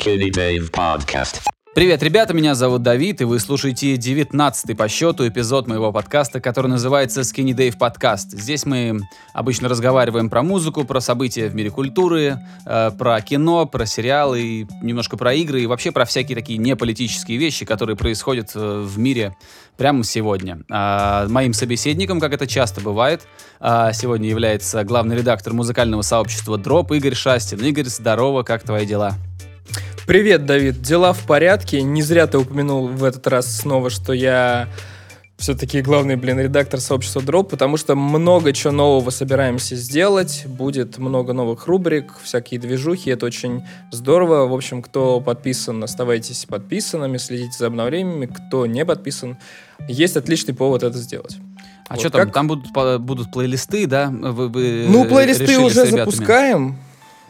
Skinny Dave Podcast. Привет, ребята, меня зовут Давид, и вы слушаете 19 по счету эпизод моего подкаста, который называется Skinny Dave Podcast. Здесь мы обычно разговариваем про музыку, про события в мире культуры, э, про кино, про сериалы, немножко про игры и вообще про всякие такие неполитические вещи, которые происходят э, в мире прямо сегодня. А, моим собеседником, как это часто бывает, а, сегодня является главный редактор музыкального сообщества Дроп Игорь Шастин. Игорь, здорово, как твои дела? Привет, Давид. Дела в порядке. Не зря ты упомянул в этот раз снова, что я все-таки главный, блин, редактор сообщества Drop, потому что много чего нового собираемся сделать. Будет много новых рубрик, всякие движухи. Это очень здорово. В общем, кто подписан, оставайтесь подписанными, следите за обновлениями. Кто не подписан, есть отличный повод это сделать. А Вот что там? как? Там будут, будут плейлисты, да? Вы, вы Ну, плейлисты уже запускаем.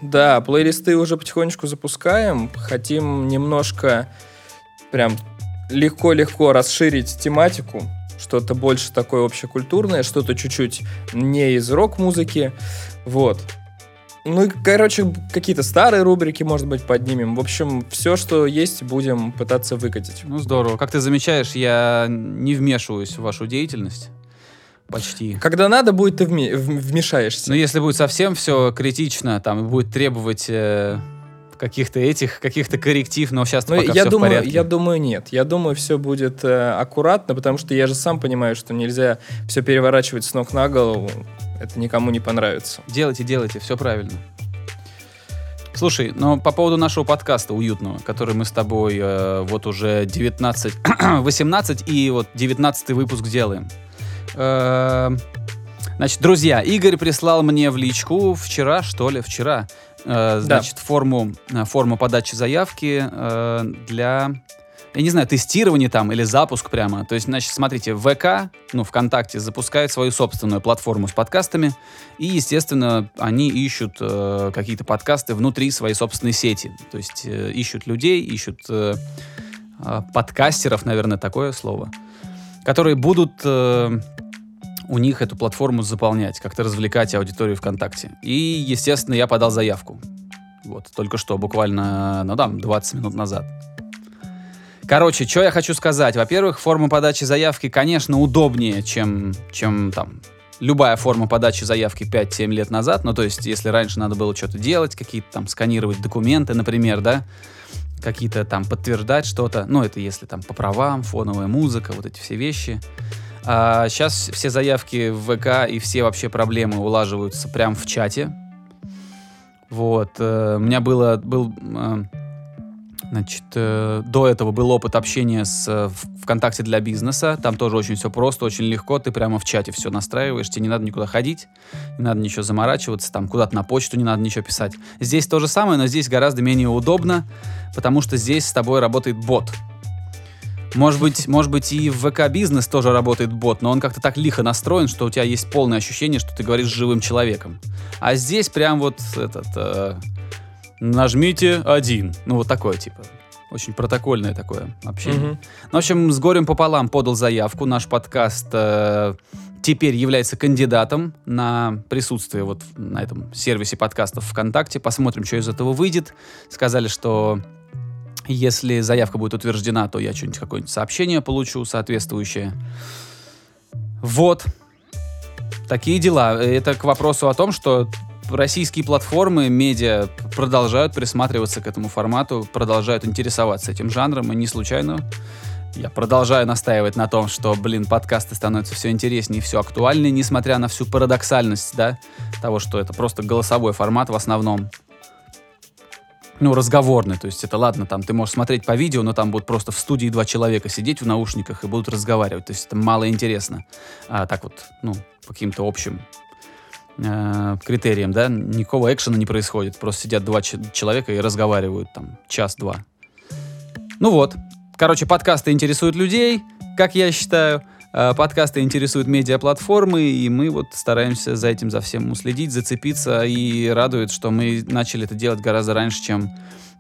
Да, плейлисты уже потихонечку запускаем. Хотим немножко прям легко-легко расширить тематику. Что-то больше такое общекультурное, что-то чуть-чуть не из рок-музыки. Вот. Ну и, короче, какие-то старые рубрики, может быть, поднимем. В общем, все, что есть, будем пытаться выкатить. Ну, здорово. Как ты замечаешь, я не вмешиваюсь в вашу деятельность. Почти. Когда надо будет, ты вме- в- вмешаешься. Но если будет совсем все критично, там, будет требовать э, каких-то этих, каких-то корректив, но сейчас Ну, пока я все в думаю, порядке. я думаю, нет. Я думаю, все будет э, аккуратно, потому что я же сам понимаю, что нельзя все переворачивать с ног на голову. Это никому не понравится. Делайте, делайте, все правильно. Слушай, но по поводу нашего подкаста уютного, который мы с тобой э, вот уже 19, 18 и вот 19 выпуск делаем. Э, значит, друзья, Игорь прислал мне в личку вчера, что ли, вчера, э, значит, форму, э, форму подачи заявки э, для, я не знаю, тестирования там или запуск прямо. То есть, значит, смотрите, ВК, ну, ВКонтакте запускает свою собственную платформу с подкастами, и, естественно, они ищут э, какие-то подкасты внутри своей собственной сети. То есть э, ищут людей, ищут э, э, подкастеров, наверное, такое слово, которые будут э, у них эту платформу заполнять, как-то развлекать аудиторию ВКонтакте. И, естественно, я подал заявку. Вот, только что, буквально, ну да, 20 минут назад. Короче, что я хочу сказать. Во-первых, форма подачи заявки, конечно, удобнее, чем, чем там любая форма подачи заявки 5-7 лет назад. Ну, то есть, если раньше надо было что-то делать, какие-то там сканировать документы, например, да, какие-то там подтверждать что-то. Ну, это если там по правам, фоновая музыка, вот эти все вещи. А сейчас все заявки в ВК и все вообще проблемы улаживаются прямо в чате. Вот. э, У меня было, был, э, значит, э, до этого был опыт общения с э, ВКонтакте для бизнеса. Там тоже очень все просто, очень легко. Ты прямо в чате все настраиваешь, тебе не надо никуда ходить, не надо ничего заморачиваться, там куда-то на почту не надо ничего писать. Здесь то же самое, но здесь гораздо менее удобно, потому что здесь с тобой работает бот. Может быть, может быть и в ВК бизнес тоже работает бот, но он как-то так лихо настроен, что у тебя есть полное ощущение, что ты говоришь с живым человеком. А здесь прям вот этот э, нажмите один, ну вот такое типа. Очень протокольное такое общение. Мгм. Ну, в общем, с горем пополам подал заявку. Наш подкаст э, теперь является кандидатом на присутствие вот на этом сервисе подкастов ВКонтакте. Посмотрим, что из этого выйдет. Сказали, что если заявка будет утверждена, то я что-нибудь какое-нибудь сообщение получу соответствующее. Вот. Такие дела. Это к вопросу о том, что российские платформы, медиа продолжают присматриваться к этому формату, продолжают интересоваться этим жанром, и не случайно я продолжаю настаивать на том, что, блин, подкасты становятся все интереснее и все актуальнее, несмотря на всю парадоксальность, да, того, что это просто голосовой формат в основном. Ну, разговорный, то есть это ладно, там ты можешь смотреть по видео, но там будут просто в студии два человека сидеть в наушниках и будут разговаривать, то есть это мало интересно. А так вот, ну, по каким-то общим э, критериям, да, никакого экшена не происходит, просто сидят два человека и разговаривают там час-два. Ну вот, короче, подкасты интересуют людей, как я считаю, э, подкасты интересуют медиаплатформы, и мы вот стараемся за этим, за всем уследить, зацепиться, и радует, что мы начали это делать гораздо раньше, чем,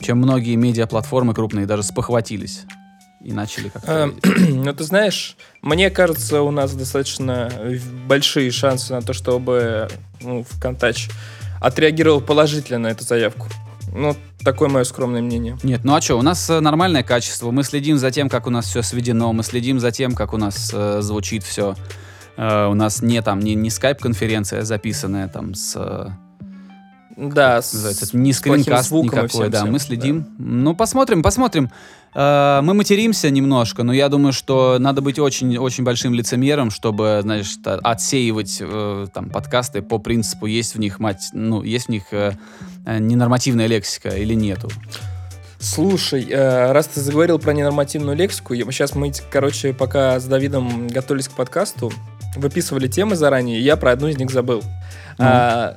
чем многие медиаплатформы крупные даже спохватились и начали как-то... Ну, ты знаешь, мне кажется, у нас достаточно большие шансы на то, чтобы ну, ВКонтач отреагировал положительно на эту заявку. Ну, Такое мое скромное мнение. Нет, ну а что, у нас э, нормальное качество, мы следим за тем, как у нас все сведено, мы следим за тем, как у нас э, звучит все. Э, у нас не там, не, не скайп-конференция записанная там с... э, Да, с, называется, не с плохим скринкаст никакой, да, всем, мы следим. Ну, посмотрим, посмотрим. Э, Мы материмся немножко, но я думаю, что надо быть очень-очень большим лицемером, чтобы, знаешь, та- отсеивать э, там подкасты по принципу, есть в них мать, ну, есть в них э, ненормативная лексика или нету. Слушай, э, раз ты заговорил про ненормативную лексику, сейчас мы, короче, пока с Давидом готовились к подкасту, выписывали темы заранее, и я про одну из них забыл. А,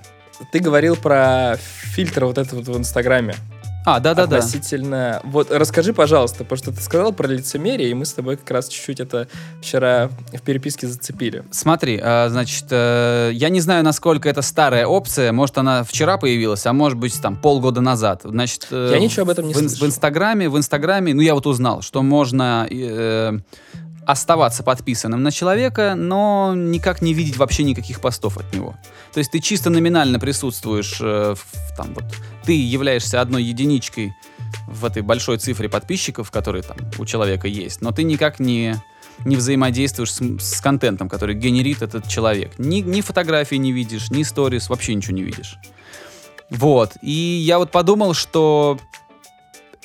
ты говорил про фильтр вот этот вот в Инстаграме. А, да-да-да. Относительно... Вот расскажи, пожалуйста, потому что ты сказал про лицемерие, и мы с тобой как раз чуть-чуть это вчера в переписке зацепили. Смотри, э, значит, э, я не знаю, насколько это старая опция, может, она вчера появилась, а может быть, там, полгода назад. Значит, э, Я ничего об этом не в, слышал. В Инстаграме, в Инстаграме, ну, я вот узнал, что можно э, оставаться подписанным на человека, но никак не видеть вообще никаких постов от него. То есть ты чисто номинально присутствуешь, э, в- там, вот, ты являешься одной единичкой в этой большой цифре подписчиков, которые там у человека есть, но ты никак не не взаимодействуешь с, с контентом, который генерит этот человек. Ни, ни фотографии не видишь, ни сторис, вообще ничего не видишь. Вот. И я вот подумал, что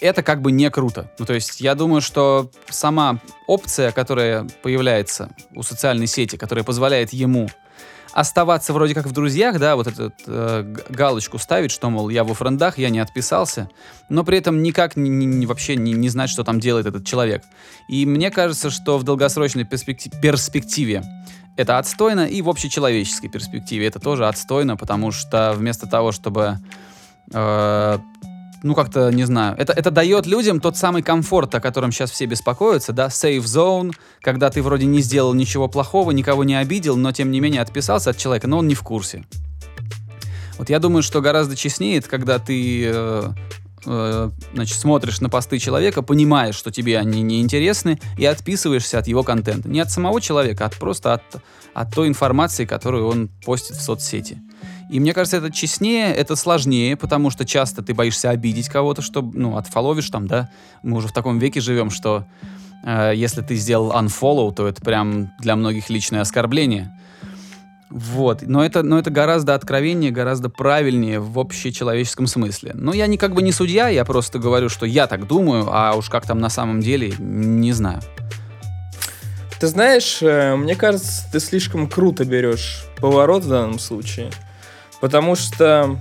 это как бы не круто. Ну, то есть я думаю, что сама опция, которая появляется у социальной сети, которая позволяет ему оставаться вроде как в друзьях, да, вот эту э, галочку ставить, что, мол, я во френдах, я не отписался, но при этом никак не, не- вообще не, не знать, что там делает этот человек. И мне кажется, что в долгосрочной перспекти- перспективе это отстойно, и в общечеловеческой перспективе это тоже отстойно, потому что вместо того, чтобы э, ну, как-то, не знаю, это, это дает людям тот самый комфорт, о котором сейчас все беспокоятся, да, safe zone, когда ты вроде не сделал ничего плохого, никого не обидел, но тем не менее отписался от человека, но он не в курсе. Вот я думаю, что гораздо честнее, когда ты э, э, значит, смотришь на посты человека, понимаешь, что тебе они не интересны, и отписываешься от его контента. Не от самого человека, а просто от, от той информации, которую он постит в соцсети. И мне кажется, это честнее, это сложнее, потому что часто ты боишься обидеть кого-то, чтобы, ну, отфоловишь там, да. Мы уже в таком веке живем, что э, если ты сделал unfollow, то это прям для многих личное оскорбление. Вот, но это, но это гораздо откровеннее, гораздо правильнее в общечеловеческом смысле. Но я не как бы не судья, я просто говорю, что я так думаю, а уж как там на самом деле, не знаю. Ты знаешь, э, мне кажется, ты слишком круто берешь поворот в данном случае. Потому что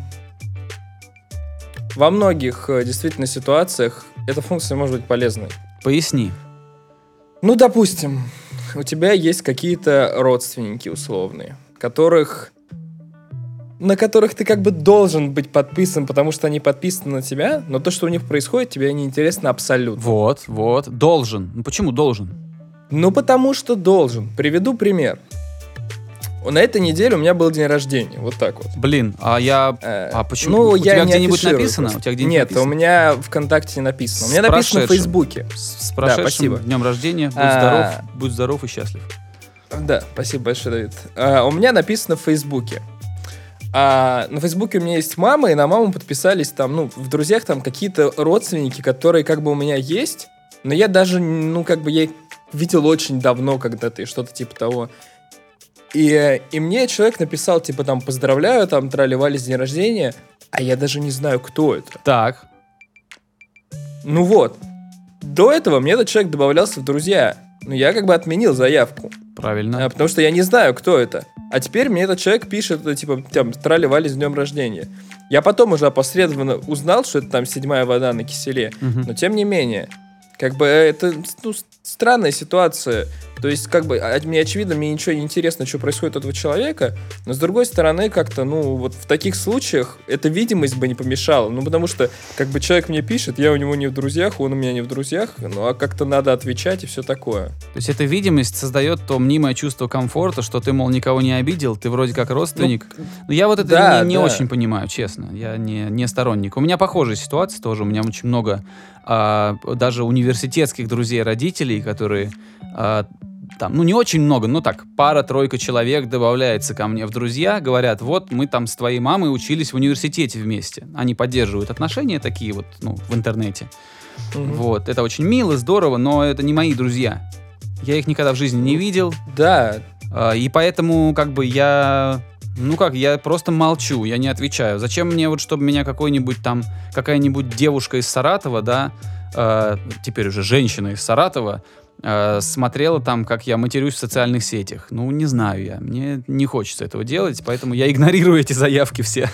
во многих э, действительно ситуациях эта функция может быть полезной. Поясни. Ну, допустим, у тебя есть какие-то родственники условные, которых на которых ты как бы должен быть подписан, потому что они подписаны на тебя, но то, что у них происходит, тебе не интересно абсолютно. Вот, вот, должен. Ну почему должен? Ну, потому что должен. Приведу пример. На этой неделе у меня был день рождения, вот так вот. Блин, а я... Э, А почему? Ну, У я тебя не где-нибудь написано? У тебя где-нибудь Нет, написано? у меня ВКонтакте не написано. У меня написано в. Фейсбуке. С прошедшим спасибо. днем рождения. Будь А. здоров, будь здоров и счастлив. Да, спасибо большое, Давид. А, у меня написано в Фейсбуке. А на Фейсбуке у меня есть мама, и на маму подписались там, ну, в друзьях там какие-то родственники, которые как бы у меня есть, но я даже, ну, как бы я их видел очень давно когда-то, и что-то типа того. И, э, и мне человек написал, типа, там, поздравляю, там, тролливали с день рождения, а я даже не знаю, кто это. Так, Ну вот. До этого мне этот человек добавлялся в друзья. Но я как бы отменил заявку. правильно. А, потому что я не знаю, кто это. А теперь мне этот человек пишет, э, типа, там, трали-вали с днем рождения. Я потом уже опосредованно узнал, что это там седьмая вода на киселе. Мгм. Но тем не менее, как бы это ну, странная ситуация. То есть, как бы, а- мне очевидно, мне ничего не интересно, что происходит у этого человека, но с другой стороны, как-то, ну, вот в таких случаях эта видимость бы не помешала. Ну, потому что, как бы, человек мне пишет, я у него не в друзьях, он у меня не в друзьях, ну, а как-то надо отвечать и все такое. То есть эта видимость создает то мнимое чувство комфорта, что ты, мол, никого не обидел, ты вроде как родственник. Но я вот это да, не, не да. очень понимаю, честно. Я не, не сторонник. У меня похожая ситуация тоже. У меня очень много а, даже университетских друзей родителей, которые а, там, ну не очень много, но так, пара-тройка человек добавляется ко мне в друзья, говорят, вот мы там с твоей мамой учились в университете вместе. Они поддерживают отношения такие вот, ну, в интернете. Мгм. Вот, это очень мило, здорово, но это не мои друзья. Я их никогда в жизни не видел, Да, а, и поэтому как бы я... Ну как, я просто молчу, я не отвечаю. Зачем мне вот, чтобы меня какой-нибудь там, какая-нибудь девушка из Саратова, да, э, теперь уже женщина из Саратова, э, смотрела там, как я матерюсь в социальных сетях. Ну, не знаю я, мне не хочется этого делать, поэтому я игнорирую эти заявки все.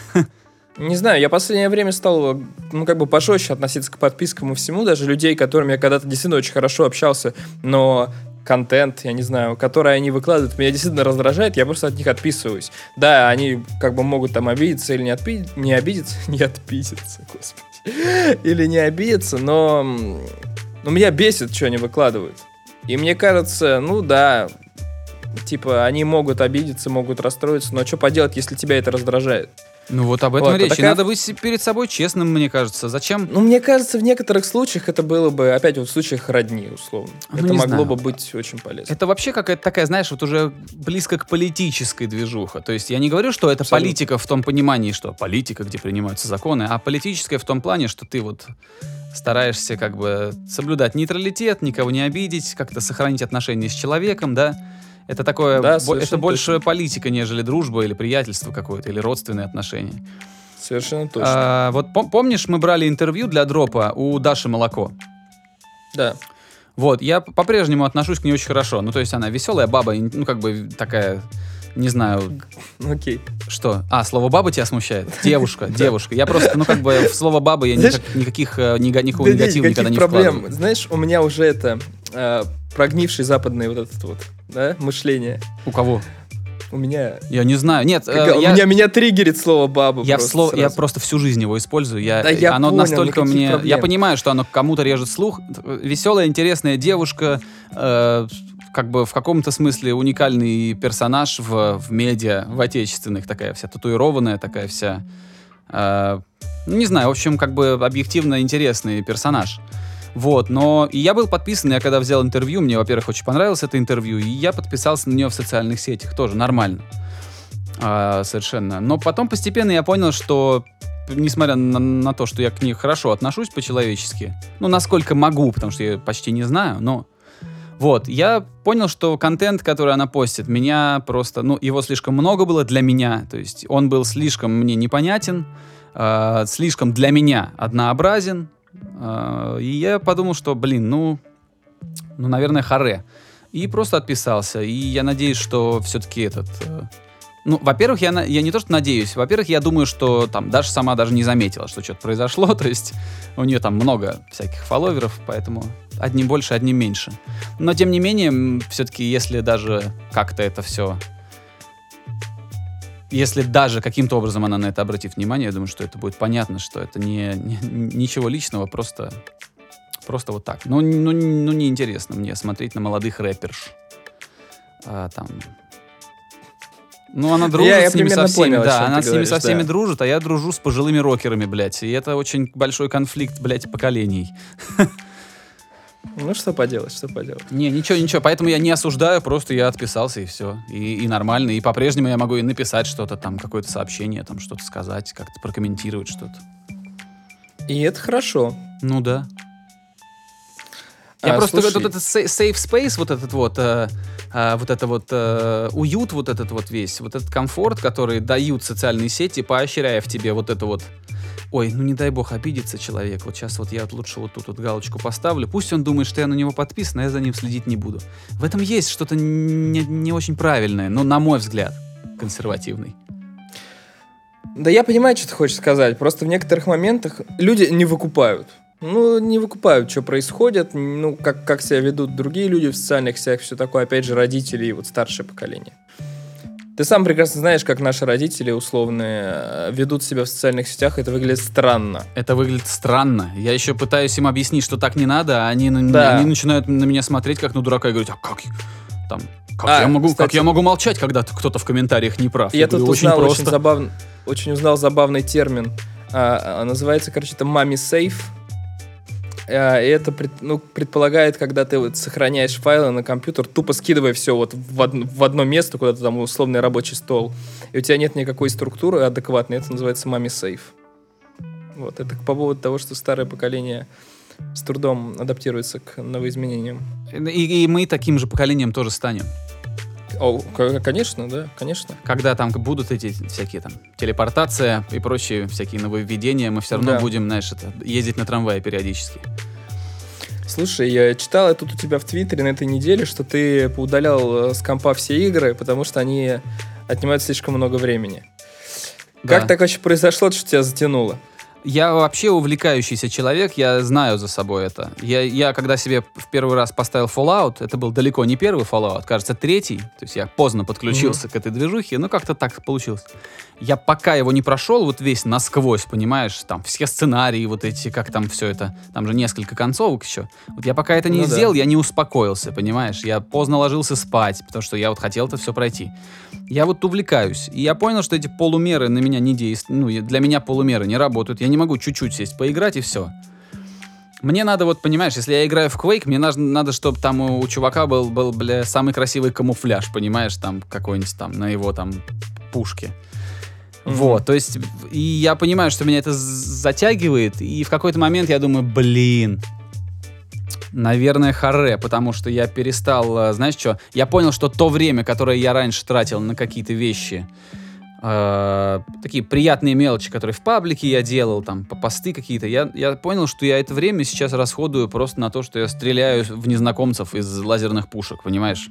Не знаю, я в последнее время стал, ну, как бы пожестче относиться к подпискам и всему, даже людей, которыми я когда-то действительно очень хорошо общался, но контент, я не знаю, который они выкладывают, меня действительно раздражает, я просто от них отписываюсь. Да, они как бы могут там обидеться или не, отпи- не обидеться, не отписаться, господи, или не обидеться, но, ну, меня бесит, что они выкладывают. И мне кажется, ну да, типа, они могут обидеться, могут расстроиться, но что поделать, если тебя это раздражает? Ну вот об этом Вот, а речь. И такая- Надо быть перед собой честным, мне кажется. Зачем? Ну, мне кажется, в некоторых случаях это было бы, опять вот в случаях родни, условно. Ну, это могло знаю. бы быть очень полезно. Это вообще какая-то такая, знаешь, вот уже близко к политической движуха. То есть я не говорю, что это Абсолютно. политика в том понимании, что политика, где принимаются законы, а политическая в том плане, что ты вот стараешься как бы соблюдать нейтралитет, никого не обидеть, как-то сохранить отношения с человеком, да? Это такое, Да, бо- это больше точно. политика, нежели дружба или приятельство какое-то, или родственные отношения. Совершенно точно. А, вот пом- помнишь, мы брали интервью для дропа у Даши Молоко? Да. Вот, я по-прежнему отношусь к ней очень хорошо. Ну, то есть она веселая баба, ну, как бы такая, не знаю, Окей. что. А, слово баба тебя смущает? Девушка, девушка. Я просто, ну, как бы в слово баба я никак- никаких, э, никакого Да негатива никогда не проблем. вкладываю. Знаешь, у меня уже это э, прогнивший западный вот этот вот, да, мышление. У кого? У меня... Я не знаю. Нет, э, как- у я, меня, меня триггерит слово баба. я, просто слово, я просто всю жизнь его использую. Я, Да я оно понял, настолько мне... Я проблем. понимаю, что оно кому-то режет слух. Веселая, интересная девушка, э, как бы в каком-то смысле уникальный персонаж в, в медиа, в отечественных, такая вся татуированная, такая вся... э, ну, не знаю, в общем, как бы объективно интересный персонаж. Вот, но и я был подписан, я когда взял интервью, мне, во-первых, очень понравилось это интервью, и я подписался на нее в социальных сетях, тоже нормально. А, совершенно. Но потом постепенно я понял, что несмотря на, на то, что я к ней хорошо отношусь по-человечески, ну, насколько могу, потому что я почти не знаю, но вот, я понял, что контент, который она постит, меня просто, ну, его слишком много было для меня, то есть он был слишком мне непонятен, э, слишком для меня однообразен, и я подумал, что, блин, ну, ну, наверное, харе. И просто отписался. И я надеюсь, что все-таки этот... э, ну, во-первых, я, я не то, что надеюсь. Во-первых, я думаю, что там Даша сама даже не заметила, что что-то произошло. То есть у нее там много всяких фолловеров, поэтому одним больше, одним меньше. Но, тем не менее, все-таки, если даже как-то это все... Если даже каким-то образом она на это обратит внимание, я думаю, что это будет понятно, что это не, не- ничего личного, просто Просто вот так. Ну, ну, ну неинтересно мне смотреть на молодых рэперш. А, там. Ну, она дружит Я- я с ними со всеми, понял, да, она с ними говоришь, со всеми да. дружит, а я дружу с пожилыми рокерами, блядь. И это очень большой конфликт, блядь, поколений. Ну, что поделать, что поделать. Не, ничего, ничего. Поэтому я не осуждаю, просто я отписался и все. И, и нормально. И по-прежнему я могу и написать что-то там, какое-то сообщение, там что-то сказать, как-то прокомментировать что-то. И это хорошо. Ну да. Я А, просто слушай, вот этот sa- safe space, вот этот вот, э, э, вот это вот э, уют, вот этот вот весь, вот этот комфорт, который дают социальные сети, поощряя в тебе вот это вот. Ой, ну не дай бог обидится человек. Вот сейчас вот я вот лучше вот тут вот галочку поставлю. Пусть он думает, что я на него подписан, а я за ним следить не буду. В этом есть что-то не, не очень правильное, но на мой взгляд консервативный. Да я понимаю, что ты хочешь сказать. Просто в некоторых моментах люди не выкупают. Ну, не выкупают, что происходит, ну, как, как себя ведут другие люди в социальных сетях, все такое, опять же, родители и вот старшее поколение. Ты сам прекрасно знаешь, как наши родители условные э, ведут себя в социальных сетях, это выглядит странно. Это выглядит странно. Я еще пытаюсь им объяснить, что так не надо, а они, Да. они начинают на меня смотреть как на дурака и говорить, а как, там, как, А, я, могу, как кстати- я могу молчать, когда кто-то в комментариях не прав? Я, говорю, тут очень узнал очень, просто. забавный, очень узнал забавный термин. А, а, называется, короче, это мами сейф. Э, и это ну, предполагает, когда ты вот сохраняешь файлы на компьютер, тупо скидывая все вот в, од- в одно место, куда-то там условный рабочий стол, и у тебя нет никакой структуры адекватной, это называется мами сейф. Вот, это по поводу того, что старое поколение с трудом адаптируется к новоизменениям. И, и мы таким же поколением тоже станем. О, конечно, да, конечно. Когда там будут эти всякие там телепортация и прочие всякие нововведения, мы все равно Да. будем, знаешь, это, ездить на трамвае периодически. Слушай, я читал я тут у тебя в Твиттере на этой неделе, что ты поудалял э, с компа все игры, потому что они отнимают слишком много времени. Да. Как так вообще произошло, что тебя затянуло? Я вообще увлекающийся человек, я знаю за собой это. Я, я когда себе в первый раз поставил Fallout, это был далеко не первый Fallout, кажется, третий. То есть я поздно подключился к этой движухе, но как-то так получилось. Я пока его не прошел вот весь насквозь, понимаешь, там все сценарии вот эти, как там все это, там же несколько концовок еще. Вот я пока это не Ну да. сделал, я не успокоился, понимаешь. Я поздно ложился спать, потому что я вот хотел это все пройти. Я вот увлекаюсь. И я понял, что эти полумеры на меня не действуют. Ну, для меня полумеры не работают. Я не могу чуть-чуть сесть, поиграть и все. Мне надо, вот, понимаешь, если я играю в Quake, мне надо, надо чтобы там у, у чувака был, был, бля, самый красивый камуфляж, понимаешь, там, какой-нибудь там, на его там пушке. Мгм. Вот, то есть, и я понимаю, что меня это затягивает, и в какой-то момент я думаю, блин, наверное, харе, потому что я перестал, э, знаешь что, я понял, что то время, которое я раньше тратил на какие-то вещи, э, такие приятные мелочи, которые в паблике я делал, там, по- посты какие-то, я, я понял, что я это время сейчас расходую просто на то, что я стреляю в незнакомцев из лазерных пушек, понимаешь?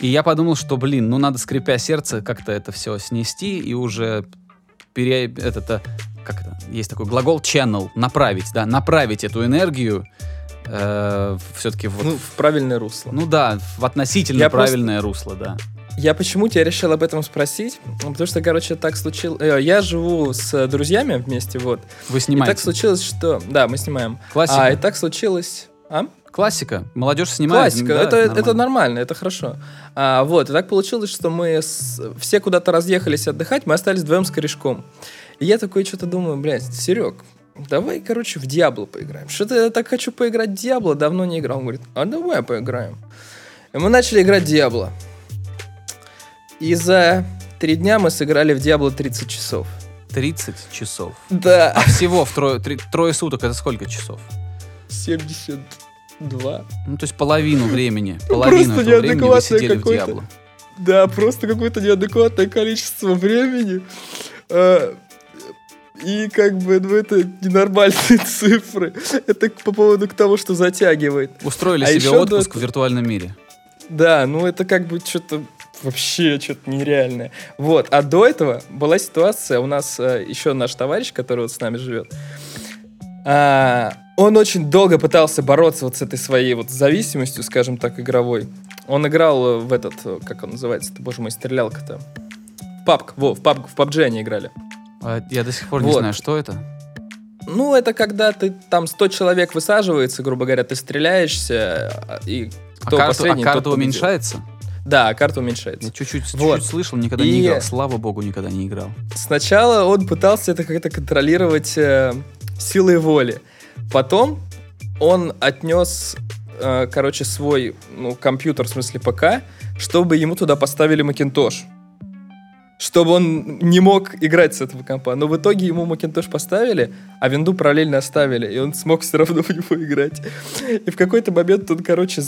И я подумал, что, блин, ну надо, скрипя сердце, как-то это все снести и уже пере... этот, э, как это, есть такой глагол channel, направить, да, направить эту энергию все-таки вот, Ну, в правильное русло. ну да, в относительно Я просто- правильное русло, да. Я почему тебя решил об этом спросить? Потому что, короче, так случилось... э, Я живу с друзьями вместе, вот. Вы И снимаете. так случилось, что... Да, мы снимаем. Классика. А, и так случилось... А? Классика. Молодежь снимает. Классика, да, это, это нормально. нормально, это хорошо. А, вот, и так получилось, что мы с- все куда-то разъехались отдыхать, мы остались вдвоем с корешком. И я такой что-то думаю, блядь, Серег, давай, короче, в Диабло поиграем. Что-то я так хочу поиграть в Диабло, давно не играл. Он говорит, а давай поиграем. И мы начали играть в Диабло. И за три дня мы сыграли в Диабло 30 часов. 30 часов. Да. А всего в трое, три- трое суток это сколько часов? 72. Ну, то есть половину времени. Ну, Половину просто этого времени вы неадекватное сидели в. Диабло. Да, просто какое-то неадекватное количество времени. А, И как бы, ну это ненормальные цифры. Это по поводу к тому, что затягивает. Устроили А себе до отпуск этого- в виртуальном мире. Да, ну это как бы что-то вообще что-то нереальное. Вот, а до этого была ситуация, у нас э, еще наш товарищ, который вот с нами живет, а, он очень долго пытался бороться вот с этой своей вот зависимостью, скажем так, игровой. Он играл в этот, как он называется-то, боже мой, стрелялка-то. Папк, во, в папк, в PUBG они играли. А Я до сих пор не Вот. знаю, что это. Ну, это когда ты там 100 человек высаживается, грубо говоря, ты стреляешься, а, и А кто карту, а последний, тот карта уменьшается? Да, карта уменьшается. Я чуть-чуть, Вот. чуть-чуть слышал, никогда не И- играл. Слава богу, никогда не играл. Сначала он пытался это как-то контролировать э, силой воли. Потом он отнес, э, короче, свой ну, компьютер, в смысле ПК, чтобы ему туда поставили Макинтош. Чтобы он не мог играть с этого компа. Но в итоге ему Макинтош поставили, а винду параллельно оставили. И он смог все равно в него играть. И в какой-то момент он, короче,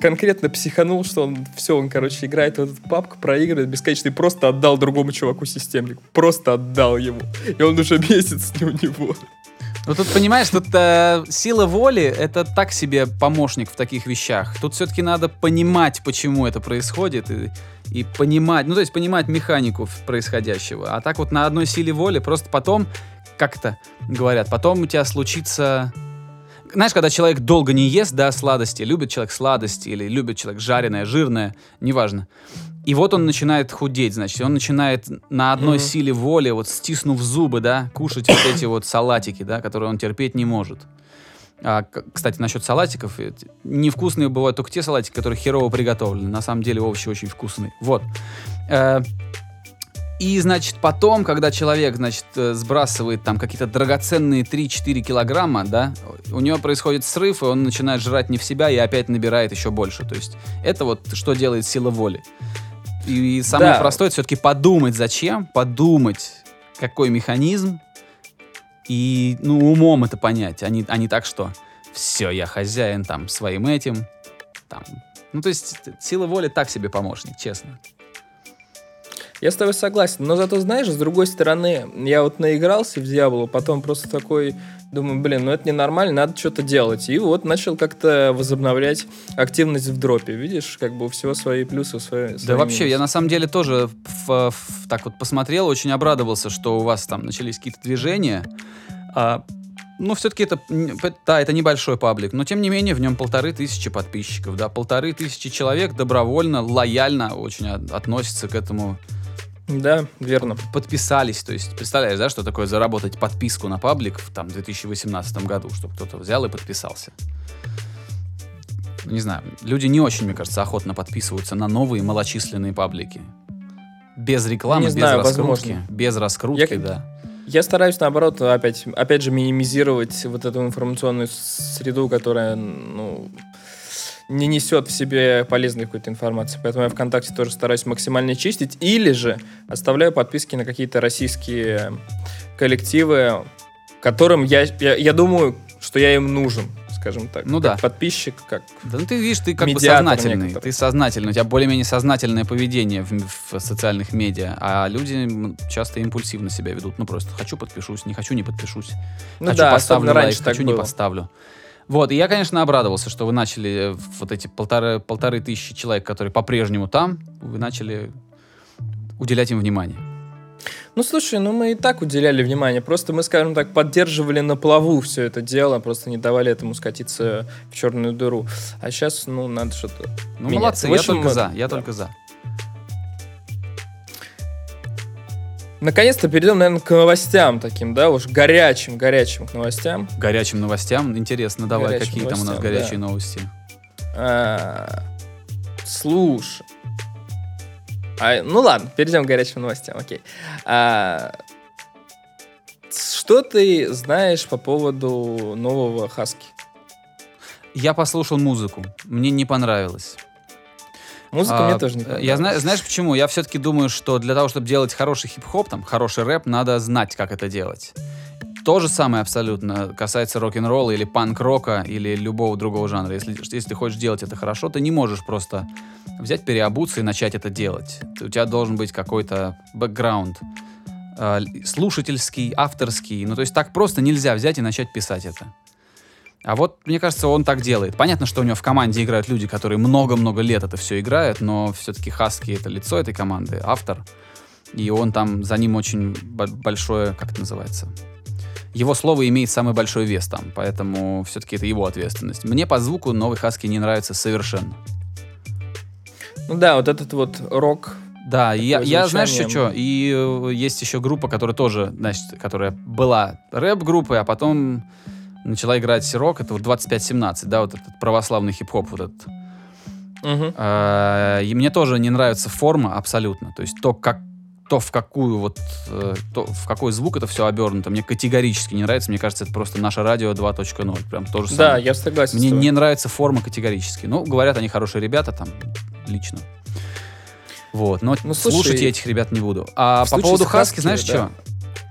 конкретно психанул, что он все, он, короче, играет в этот папку, проигрывает бесконечно и просто отдал другому чуваку системник. Просто отдал ему. И он уже месяц не у него. Ну тут, понимаешь, тут э, сила воли — это так себе помощник в таких вещах. Тут все-таки надо понимать, почему это происходит, и, и понимать, ну то есть понимать механику происходящего. А так вот на одной силе воли просто потом, как это говорят, потом у тебя случится... Знаешь, когда человек долго не ест, да, сладости, любит человек сладости или любит человек жареное, жирное, неважно. И вот он начинает худеть, значит, он начинает на одной Мгм. силе воли, вот стиснув зубы, да, кушать вот эти вот салатики, да, которые он терпеть не может. А, кстати, насчет салатиков, невкусные бывают только те салатики, которые херово приготовлены. На самом деле овощи очень вкусные. Вот. Э, И, значит, потом, когда человек, значит, э, сбрасывает там какие-то драгоценные 3-4 килограмма, да, у него происходит срыв, и он начинает жрать не в себя и опять набирает еще больше. То есть это вот что делает сила воли. И самое Да. простое это все-таки подумать, зачем, подумать, какой механизм, и ну, умом это понять, а не, а не так, что все, я хозяин там своим этим. Там. Ну, то есть сила воли так себе помощник, честно. Я с тобой согласен, но зато, знаешь, с другой стороны, я вот наигрался в Диабло, потом просто такой думаю, блин, ну это ненормально, надо что-то делать. И вот начал как-то возобновлять активность в дропе. Видишь, как бы у всего свои плюсы, свои, Да свои вообще, я минусы. на самом деле тоже в- в- так вот посмотрел, очень обрадовался, что у вас там начались какие-то движения. А, ну, все-таки это, да, это небольшой паблик, но тем не менее в нем полторы тысячи подписчиков, да, полторы тысячи человек добровольно, лояльно очень от- относятся к этому, Да, верно. подписались, то есть представляешь, да, что такое заработать подписку на паблик в там 2018 году, чтобы кто-то взял и подписался. Не знаю, люди не очень, мне кажется, охотно подписываются на новые малочисленные паблики. Без рекламы, Не без знаю, раскрутки. возможно. Без раскрутки, Я- да. Я стараюсь, наоборот, опять, опять же, минимизировать вот эту информационную среду, которая, ну, не несет в себе полезной какой-то информации. Поэтому я ВКонтакте тоже стараюсь максимально чистить. Или же оставляю подписки на какие-то российские коллективы, которым я, я, я думаю, что я им нужен, скажем так. Ну как да. подписчик, как... Да ну ты видишь, ты как бы сознательный. некоторый. Ты сознательный. У тебя более-менее сознательное поведение в, в социальных медиа, а люди часто импульсивно себя ведут. Ну просто хочу подпишусь, не хочу не подпишусь. Ну хочу да, поставлю лайк, раньше хочу не было. поставлю. Вот, и я, конечно, обрадовался, что вы начали э, вот эти полторы, полторы тысячи человек, которые по-прежнему там, вы начали уделять им внимание. Ну, слушай, ну мы и так уделяли внимание. Просто мы, скажем так, поддерживали на плаву все это дело, просто не давали этому скатиться в черную дыру. А сейчас, ну, надо что-то... Ну, менять. молодцы, В я общем, только мы- за, я да. только за. Наконец-то перейдем, наверное, к новостям таким, да, уж горячим, горячим к новостям. Горячим новостям. Интересно, давай, Горячим какие там у нас горячие да. новости. А, слушай. А, ну ладно, перейдем к горячим новостям, окей. А, что ты знаешь по поводу нового Хаски? Я послушал музыку, мне не понравилось. Музыка А, мне тоже не Я понравилась. знаю, знаешь почему? Я все-таки думаю, что для того, чтобы делать хороший хип-хоп, там, хороший рэп, надо знать, как это делать. То же самое абсолютно касается рок-н-ролла или панк-рока или любого другого жанра. Если, если ты хочешь делать это хорошо, ты не можешь просто взять, переобуться и начать это делать. У тебя должен быть какой-то бэкграунд э, слушательский, авторский. Ну, то есть так просто нельзя взять и начать писать это. А вот, мне кажется, он так делает. Понятно, что у него в команде играют люди, которые много-много лет это все играют, но все-таки Хаски — это лицо этой команды, автор. И он там, за ним очень бо- большое, как это называется? Его слово имеет самый большой вес там, поэтому все-таки это его ответственность. Мне по звуку новый Хаски не нравится совершенно. Ну да, вот этот вот рок. Да, я, я знаешь еще что? И э, есть еще группа, которая тоже, значит, которая была рэп-группой, а потом начала играть рок. Это вот 2517, да, вот этот православный хип-хоп вот этот. Мгм. А, И мне тоже не нравится форма абсолютно. То есть то, как то, в какую вот, э, то, в какой звук это все обернуто, мне категорически не нравится. Мне кажется, это просто наше радио 2.0. Прям то же Да, самое. я согласен. Мне не нравится форма категорически. Ну, говорят, они хорошие ребята там, лично. Вот, но Ну, слушай, слушать я этих ребят не буду. А по поводу Хаски, Husky, знаешь да. что?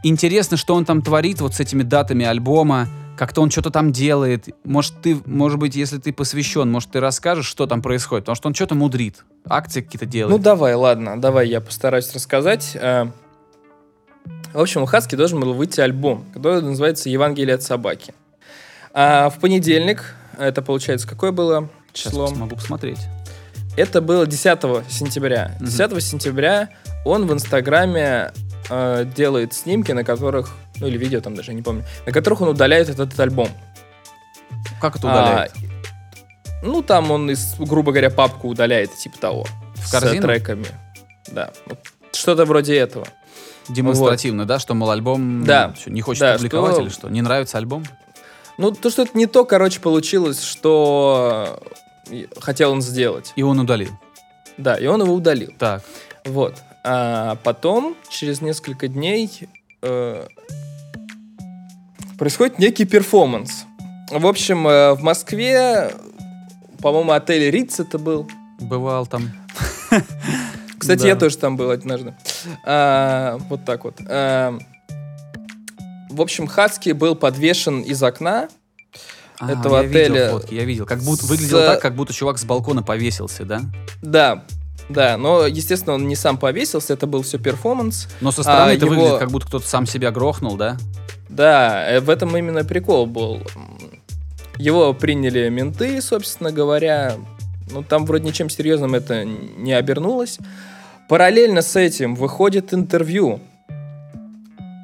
Интересно, что он там творит вот с этими датами альбома. Как-то он что-то там делает. Может, ты, может быть, если ты посвящен, может, ты расскажешь, что там происходит? Потому что он что-то мудрит. Акции какие-то Ну делает. давай, ладно, давай я постараюсь рассказать. Э, В общем, у Хаски должен был выйти альбом, который называется «Евангелие от собаки». А в понедельник, это получается, какое было Сейчас число? могу посмотреть. Это было 10 сентября. Мгм. 10 сентября он в Инстаграме э, делает снимки, на которых, ну или видео там даже, я не помню, на которых он удаляет этот, этот альбом. Как это удаляет? А, ну, там он, из, грубо говоря, папку удаляет, типа того. В с корзину? треками. Да. Вот Что-то вроде этого. Демонстративно, да? Что, мол, альбом Да. не хочет Да, публиковать что- или что? Не нравится альбом? Ну, то, что это не то, короче, получилось, что э, хотел он сделать. И он удалил. Да, и он его удалил. Так. Вот. А потом, через несколько дней, э, происходит некий перформанс. В общем, э, в Москве, по-моему, отель Риц это был. Бывал там. Кстати, Да. я тоже там был однажды. А, вот так вот. А, в общем, Хаски был подвешен из окна. А, Этого я видел отеля фотки, я видел. Как будто с- выглядело так, как будто чувак с балкона повесился, да? Да, да, но, естественно, он не сам повесился, это был все перформанс. Но со стороны А, это его- выглядит, как будто кто-то сам себя грохнул, да? Да, э, в этом именно прикол был. Его приняли менты, собственно говоря. Ну, там вроде ничем серьезным это не обернулось. Параллельно с этим выходит интервью,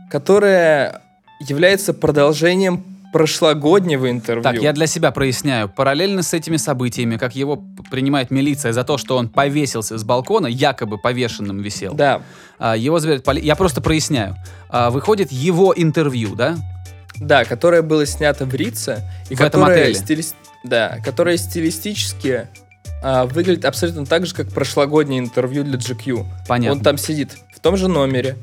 которое является продолжением прошлогоднего интервью. Так, я для себя проясняю. Параллельно с этими событиями, как его принимает милиция за то, что он повесился с балкона, якобы повешенным висел, Да, а, его забирают Я просто проясняю. А, Выходит его интервью, да? да, которое было снято в Рице. И В этом которое отеле. стилис- Да, которое стилистически а, выглядит абсолютно так же, как прошлогоднее интервью для GQ. Понятно. Он там сидит в том же номере,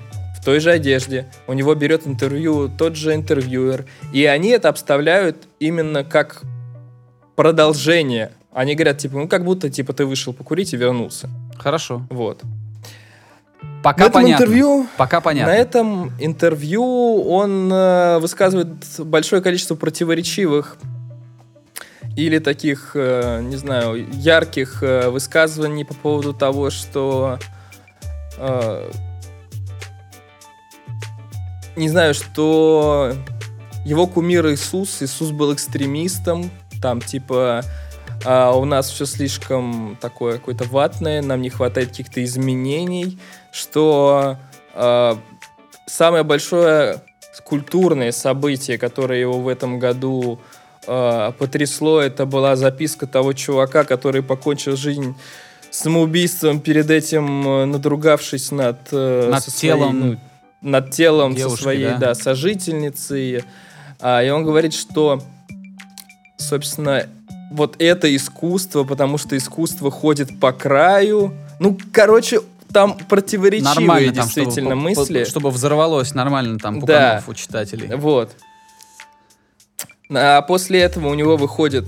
той же одежде. У него берет интервью тот же интервьюер. И они это обставляют именно как продолжение. Они говорят, типа, ну как будто типа ты вышел покурить и вернулся. Хорошо. Вот. Пока на этом понятно. интервью Пока понятно. на этом интервью он э, высказывает большое количество противоречивых или таких, э, не знаю, ярких э, высказываний по поводу того, что э, не знаю, что его кумир Иисус, Иисус был экстремистом, там типа а, у нас все слишком такое какое-то ватное, нам не хватает каких-то изменений, что а, самое большое культурное событие, которое его в этом году а, потрясло, это была записка того чувака, который покончил жизнь самоубийством, перед этим э, надругавшись над, э, Над своей, телом над телом со девушки, своей, да? да, сожительницей. А, и он говорит, что, собственно, вот это искусство, потому что искусство ходит по краю. Ну, короче, там противоречивые Нормально там, чтобы, действительно по- по- мысли. чтобы взорвалось нормально там Да. у читателей. Вот. А после этого у него выходит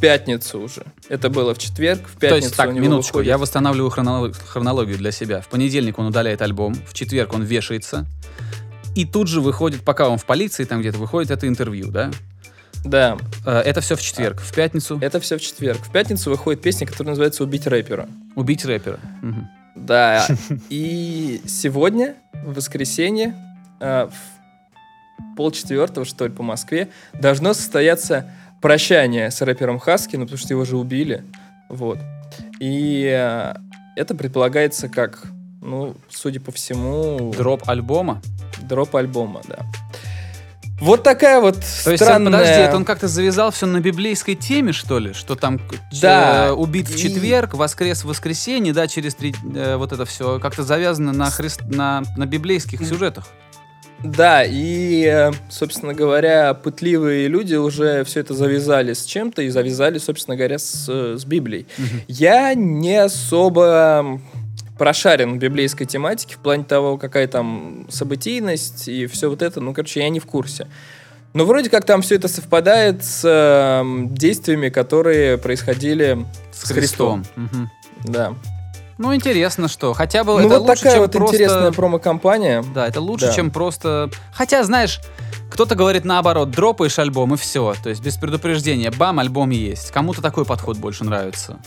пятницу уже. Это было в четверг, в То пятницу есть, так, минуточку, выходит. я восстанавливаю хронолог- хронологию для себя. В понедельник он удаляет альбом, в четверг он вешается, и тут же выходит, пока он в полиции, там где-то выходит это интервью, да? Да, Э, Это все в четверг. В пятницу это все в четверг. В пятницу выходит песня, которая называется «Убить рэпера». убить рэпера. Мгм. Да, и сегодня, в воскресенье, э, в полчетвертого, что ли, по Москве, должно состояться прощание с рэпером Хаски, ну, потому что его же убили, вот. И э, это предполагается как, ну, судя по всему, Дроп альбома. дроп альбома, да. Вот такая вот То есть, странная... э, подожди, это он как-то завязал все на библейской теме, что ли? Что там к- Да. э, убит в четверг, воскрес в воскресенье, да, через три... э, вот это все как-то завязано на, христ... на, на библейских сюжетах. Да, и, э, собственно говоря, пытливые люди уже все это завязали с чем-то и завязали, собственно говоря, с, э, с Библией. Я не особо прошарен в библейской тематике в плане того, какая там событийность и все вот это. Ну, короче, я не в курсе. Но вроде как там все это совпадает с э, действиями, которые происходили С, с Христом. Мгм. Да. Ну, интересно, что. Хотя бы Ну, это вот лучше, такая чем вот просто... интересная промо-компания. Да, это лучше, Да. чем просто... Хотя, знаешь, кто-то говорит наоборот, дропаешь альбом и все. То есть без предупреждения, бам, альбом есть. Кому-то такой подход больше нравится.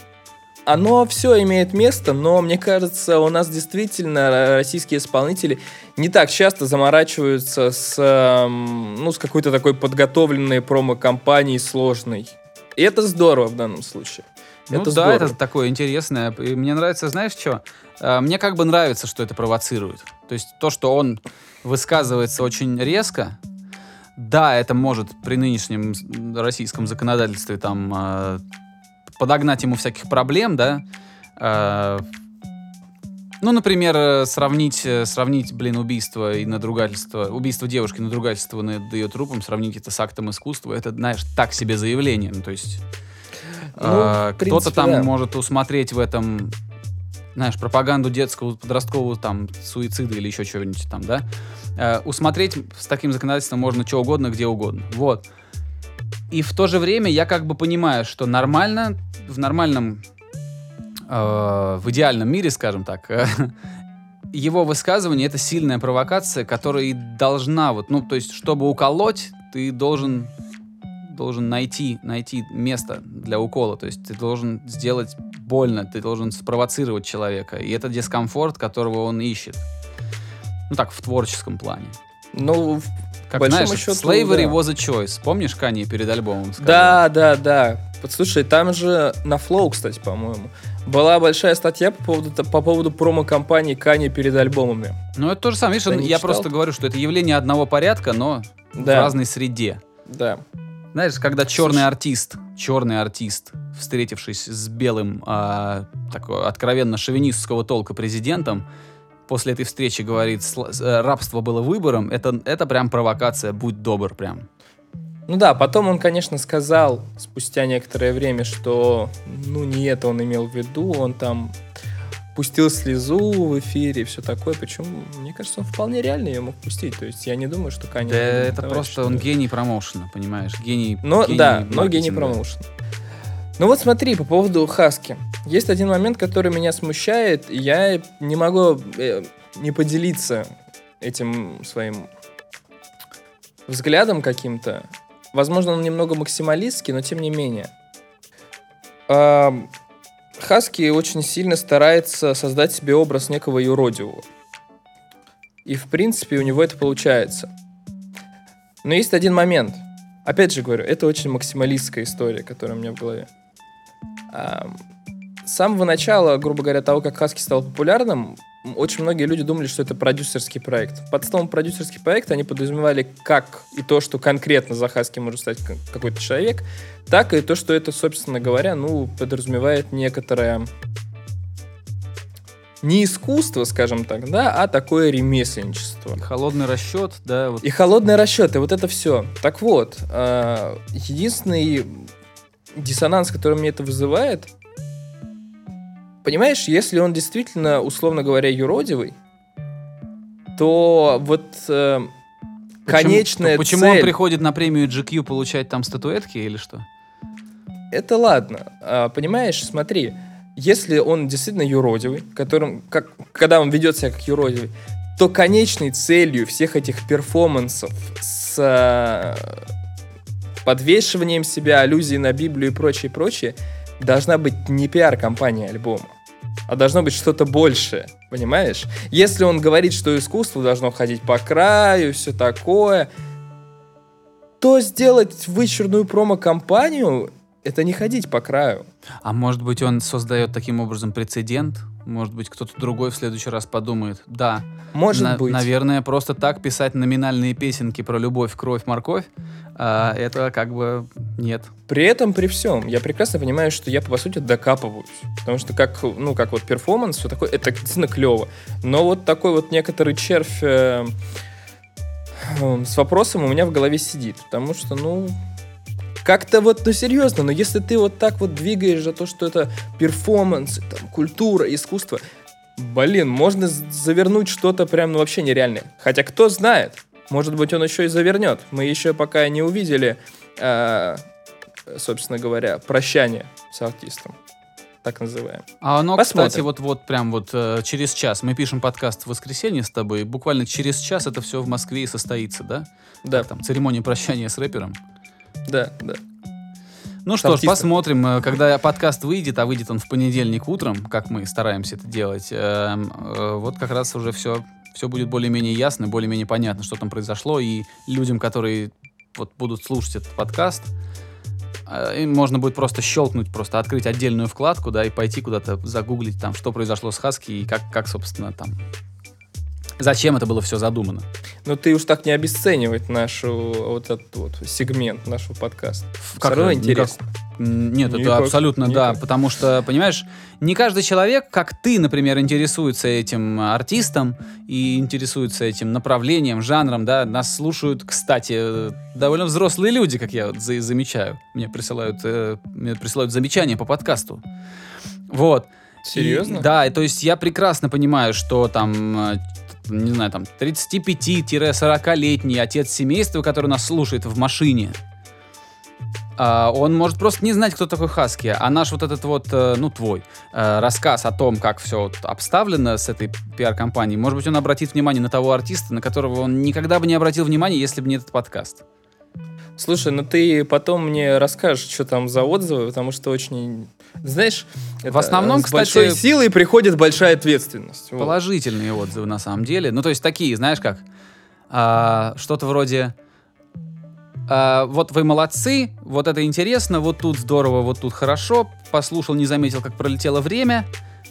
Оно все имеет место, но мне кажется, у нас действительно российские исполнители не так часто заморачиваются с, эм, ну, с какой-то такой подготовленной промо-компанией сложной. И это здорово в данном случае. Ну это да, здорово. это такое интересное. И мне нравится, знаешь что? Э, Мне как бы нравится, что это провоцирует. То есть то, что он высказывается очень резко, да, это может при нынешнем российском законодательстве там э, подогнать ему всяких проблем, да. Э, Ну, например, сравнить, сравнить, блин, убийство и надругательство, убийство девушки, надругательство над ее трупом, сравнить это с актом искусства, это, знаешь, так себе заявление. Ну, то есть Ну, а, Кто-то там да. может усмотреть в этом, знаешь, пропаганду детского, подросткового там суицида или еще чего-нибудь там, да? Э, усмотреть с таким законодательством можно что угодно, где угодно. Вот. И в то же время я как бы понимаю, что нормально, в нормальном, э, в идеальном мире, скажем так, э, его высказывание это сильная провокация, которая и должна вот, ну, то есть, чтобы уколоть, ты должен должен найти, найти место для укола. То есть ты должен сделать больно, ты должен спровоцировать человека. И это дискомфорт, которого он ищет. Ну так, в творческом плане. Ну, в Как большому знаешь, счету, Slavery да. was a choice. Помнишь, Кани перед альбомом сказал? Да, да, да. Послушай, там же на Flow, кстати, по-моему, была большая статья по поводу, по поводу промо-компании Кани перед альбомами. Ну, это то же самое. Видишь, я читал? просто говорю, что это явление одного порядка, но в Да. разной среде. Да. Знаешь, когда черный Слушай. артист, черный артист, встретившись с белым, а, такого откровенно шовинистского толка президентом, после этой встречи говорит, «Сла- э, рабство было выбором, это, это прям провокация, будь добр прям. Ну да, потом он, конечно, сказал спустя некоторое время, что ну не это он имел в виду, он там пустил слезу в эфире и все такое, причем, мне кажется, он вполне реально ее мог пустить, то есть я не думаю, что Каня... Да это просто он гений промоушена, понимаешь? Гений Но гений да, но гений маркетинга. промоушен. Ну вот смотри, по поводу Хаски. Есть один момент, который меня смущает, и я не могу э, не поделиться этим своим взглядом каким-то. Возможно, он немного максималистский, но тем не менее. Хаски очень сильно старается создать себе образ некого юродивого. И, в принципе, у него это получается. Но есть один момент. Опять же говорю, это очень максималистская история, которая у меня в голове. С самого начала, грубо говоря, того, как Хаски стал популярным, очень многие люди думали, что это продюсерский проект. Под словом продюсерский проект они подразумевали как и то, что конкретно за Хаски может стать какой-то человек, так и то, что это, собственно говоря, ну, подразумевает некоторое не искусство, скажем так, да, а такое ремесленничество. Холодный расчет, да, вот И холодные расчеты, вот это все. Так вот, а, единственный диссонанс, который мне это вызывает, понимаешь, если он действительно, условно говоря, юродивый, то вот э, Почему- конечная Почему цель... он приходит на премию GQ получать там статуэтки или что? Это ладно. А, понимаешь, смотри, если он действительно юродивый, которым, как, когда он ведет себя как юродивый, то конечной целью всех этих перформансов с а, подвешиванием себя, аллюзией на Библию и прочее, прочее, должна быть не пиар-компания альбома, а должно быть что-то большее, понимаешь? Если он говорит, что искусство должно ходить по краю, все такое, то сделать вычурную промо-компанию это не ходить по краю. А может быть, он создает таким образом прецедент? Может быть, кто-то другой в следующий раз подумает, да, Может на- быть. наверное, просто так писать номинальные песенки про любовь, кровь, морковь, а, это как бы нет. При этом, при всем, я прекрасно понимаю, что я, по сути, докапываюсь. Потому что как, ну, как вот перформанс, все такое, это действительно клево. Но вот такой вот некоторый червь э, э, с вопросом у меня в голове сидит. Потому что, ну, как-то вот, ну, серьезно, но если ты вот так вот двигаешь за то, что это перформанс, там, культура, искусство, блин, можно завернуть что-то прям, ну, вообще нереальное. Хотя кто знает, может быть, он еще и завернет. Мы еще пока не увидели, э, собственно говоря, прощание с артистом. Так называем. А оно, Посмотрим. кстати, вот, вот прям вот э, через час. Мы пишем подкаст в воскресенье с тобой. Буквально через час это все в Москве и состоится, да? Да, Там церемония прощания с рэпером. Да, да. Ну что ж, посмотрим, э, когда подкаст выйдет, а выйдет он в понедельник утром, как мы стараемся это делать. эм, э, Вот как раз уже все, все будет более-менее ясно, более-менее понятно, что там произошло, и людям, которые вот будут слушать этот подкаст, э, им можно будет просто щелкнуть, просто открыть отдельную вкладку, да, и пойти куда-то загуглить там, что произошло с Хаски и как, как собственно, там, зачем это было все задумано. Но ты уж так не обесценивать нашу вот этот вот сегмент нашего подкаста. Как Все равно это? Никак. интересно. М, Нет, это Никак, абсолютно да, никак. потому что, понимаешь, не каждый человек, как ты, например, интересуется этим артистом и интересуется этим направлением, жанром, да, нас слушают, кстати, довольно взрослые люди, как я за- замечаю, мне присылают, э, мне присылают замечания по подкасту, вот. Серьезно? И- да, и то есть я прекрасно понимаю, что там, э, не знаю, там 35-40-летний отец семейства, который нас слушает в машине, а, он может просто не знать, кто такой Хаски, а наш вот этот вот, э, ну, твой э, рассказ о том, как все вот обставлено с этой пиар-компанией, может быть, он обратит внимание на того артиста, на которого он никогда бы не обратил внимания, если бы не этот подкаст. Слушай, ну ты потом мне расскажешь, что там за отзывы, потому что очень... Знаешь, В основном, с кстати, большой силой приходит большая ответственность. Вот. Положительные отзывы на самом деле. Ну, то есть такие, знаешь как, а, что-то вроде а, вот вы молодцы, вот это интересно, вот тут здорово, вот тут хорошо, послушал, не заметил, как пролетело время,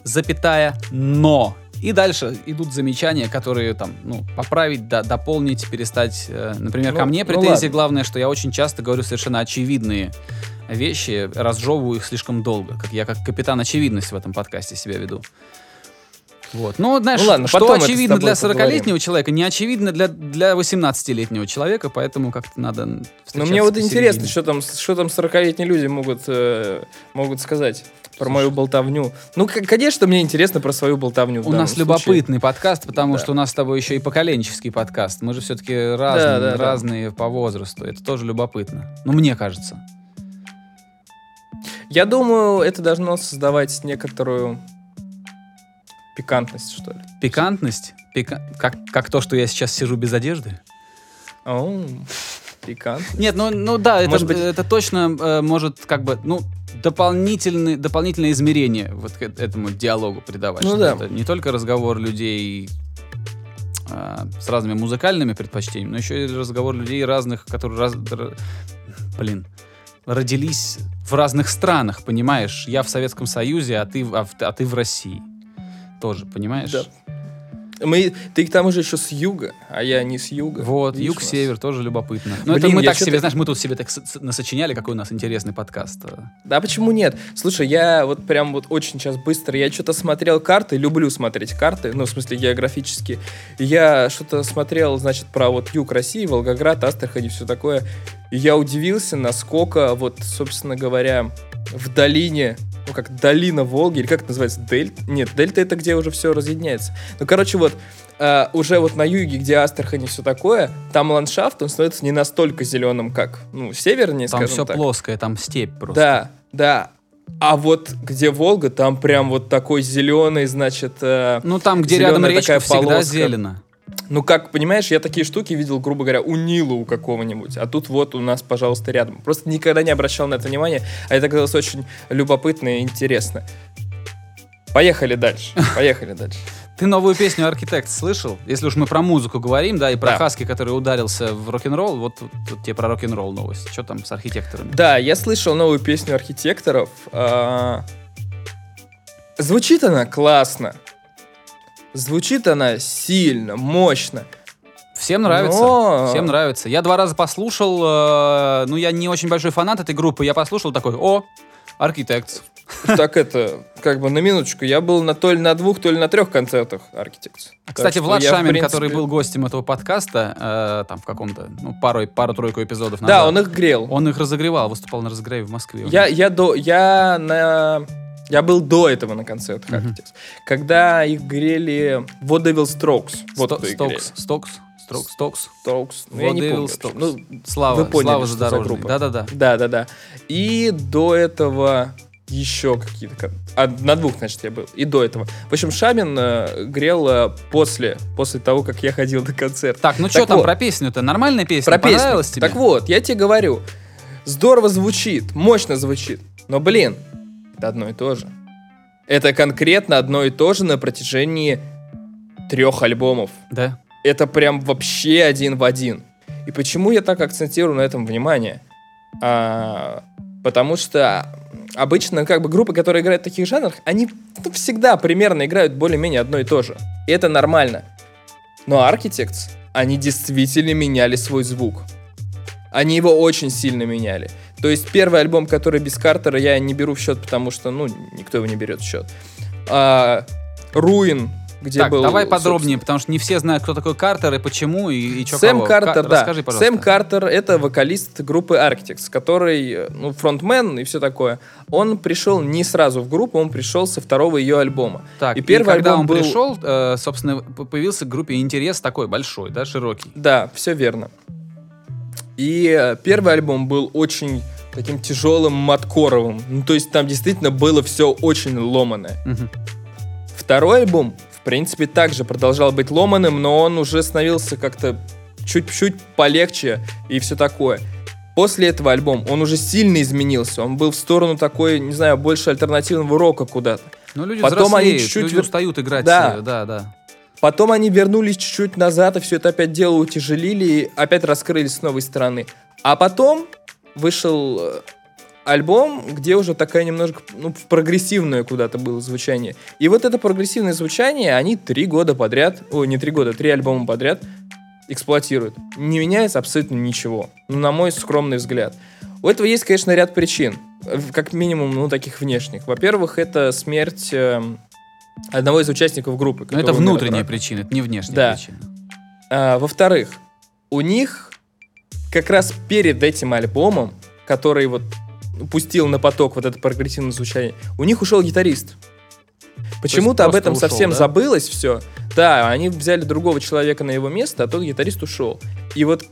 запятая, но. И дальше идут замечания, которые там, ну, поправить, да, дополнить, перестать. э, Например, Ну, ко мне ну претензии, ладно. главное, что я очень часто говорю совершенно очевидные вещи, разжевываю их слишком долго. Как я как капитан очевидность в этом подкасте себя веду. Вот. Ну, знаешь, Ну ладно, что очевидно для поговорим. 40-летнего человека, не очевидно для, для 18-летнего человека, поэтому как-то надо Но встречаться мне вот посередине. интересно, что там, что там 40-летние люди могут, э, могут сказать про мою болтовню. Ну, конечно, мне интересно про свою болтовню. У нас случае. любопытный подкаст, потому Да. что у нас с тобой еще и поколенческий подкаст. Мы же все-таки разные, да, да. разные по возрасту. Это тоже любопытно. Ну, мне кажется. Я думаю, это должно создавать некоторую пикантность, что ли. Пикантность, пика- как, как то, что я сейчас сижу без одежды. Оу, пикант. Нет, ну, ну да, это, Может быть- это точно э, может как бы, ну, дополнительный, дополнительное измерение вот к этому диалогу придавать. Ну да. Это не только разговор людей э, с разными музыкальными предпочтениями, но еще и разговор людей разных, которые, раз- блин, родились в разных странах, понимаешь? Я в Советском Союзе, а ты, а, а ты в России. Тоже, понимаешь? Да. Мы, ты к тому же еще с юга, а я не с юга. Вот, юг-север тоже любопытно. Но это Блин, мы я так себе, знаешь, мы тут себе так насочиняли, какой у нас интересный подкаст. Да почему нет? Слушай, я вот прям вот очень сейчас быстро, я что-то смотрел карты, люблю смотреть карты, ну, в смысле географические. И Я что-то смотрел, значит, про вот юг России, Волгоград, Астрахань и все такое. И я удивился, насколько вот, собственно говоря, в долине, ну, как долина Волги, или как это называется, дельта? Нет, дельта это где уже все разъединяется. Ну, короче, вот, э, уже вот на юге, где Астрахань и все такое, там ландшафт, он становится не настолько зеленым, как, ну, севернее, Там скажем все так. плоское, там степь просто. Да, да. А вот где Волга, там прям вот такой зеленый, значит, э, Ну, там, где рядом речка, всегда полоска. зелено. Ну как, понимаешь, я такие штуки видел, грубо говоря, у Нила у какого-нибудь, а тут вот у нас, пожалуйста, рядом. Просто никогда не обращал на это внимания, а это казалось очень любопытно и интересно. Поехали дальше, поехали дальше. Ты новую песню «Архитект» слышал? Если уж мы про музыку говорим, да, и про Да. Хаски, который ударился в рок-н-ролл, вот тут, тут тебе про рок-н-ролл новость. Что там с архитекторами? Да, я слышал новую песню архитекторов. а, Звучит она классно. Звучит она сильно, мощно. Всем нравится. Но- Всем нравится. Я два раза послушал, э, ну, я не очень большой фанат этой группы, я послушал такой, о, «Архитект». Так это, как бы на минуточку, я был на то ли на двух, то ли на трех концертах Architects. Так Кстати, что Влад я, Шамин, принципе- который был гостем этого подкаста, э, там в каком-то, ну, пару, пару-тройку эпизодов назад. Да, он их грел. Он их разогревал, выступал на разогреве в Москве. Я, я до, я на, я был до этого на концертах. Architects, когда их грели Vaudeville Strokes. Вот кто. Стокс, Стокс, Стокс, Стокс. Strokes. Ну, я не помню. Strokes. Ну, Слава, Вы поняли, Слава что за группа. Да-да-да. Да, да, да. И до этого еще какие-то... А, на двух, значит, я был. И до этого. В общем, Шамин э, грел э, после, после того, как я ходил на концерт. Так, ну Так что там вот. про песню-то? Нормальная песня? Про песню. Понравилась тебе? Так вот, я тебе говорю. Здорово звучит, мощно звучит. Но, блин, это одно и то же. Это конкретно одно и то же на протяжении трех альбомов. Да. Это прям вообще один в один. И почему я так акцентирую на этом внимание? А, потому что обычно как бы группы, которые играют в таких жанрах, они ну, всегда примерно играют более-менее одно и то же. И это нормально. Но Architects, они действительно меняли свой звук. Они его очень сильно меняли. То есть первый альбом, который без Картера, я не беру в счет, потому что, ну, никто его не берет в счет. А, Руин, где так, был... давай подробнее, собственно, потому что не все знают, кто такой Картер и почему, и, и чё Сэм кого. Картер, Ка- да. Расскажи, пожалуйста. Сэм Картер — это вокалист группы Architects, который, ну, фронтмен и все такое. Он пришел не сразу в группу, он пришел со второго ее альбома. Так, и первый когда альбом он был- пришел, э, собственно, появился к группе интерес такой большой, да, широкий. Да, все верно. И э, первый альбом был очень таким тяжелым маткоровым. Ну, то есть там действительно было все очень ломаное. Второй альбом, в принципе, также продолжал быть ломаным, но он уже становился как-то чуть-чуть полегче и все такое. После этого альбома он уже сильно изменился. Он был в сторону такой, не знаю, больше альтернативного рока куда-то. Ну, люди Потом они взрослеют, чуть-чуть люди вер- устают играть. Да. э, да, да. Потом они вернулись чуть-чуть назад, и все это опять дело утяжелили, и опять раскрылись с новой стороны. А потом вышел э, альбом, где уже такая немножко, ну, прогрессивное куда-то было звучание. И вот это прогрессивное звучание они три года подряд, ой, не три года, три альбома подряд эксплуатируют. Не меняется абсолютно ничего, ну, на мой скромный взгляд. У этого есть, конечно, ряд причин, э, как минимум, ну, таких внешних. Во-первых, это смерть эм, одного из участников группы. Но это внутренняя причина, это не внешняя Да. причина. А, во-вторых, у них как раз перед этим альбомом, который вот пустил на поток вот это прогрессивное звучание, у них ушел гитарист. Почему-то об этом ушел, совсем да? забылось все. Да, они взяли другого человека на его место, а тот гитарист ушел. И вот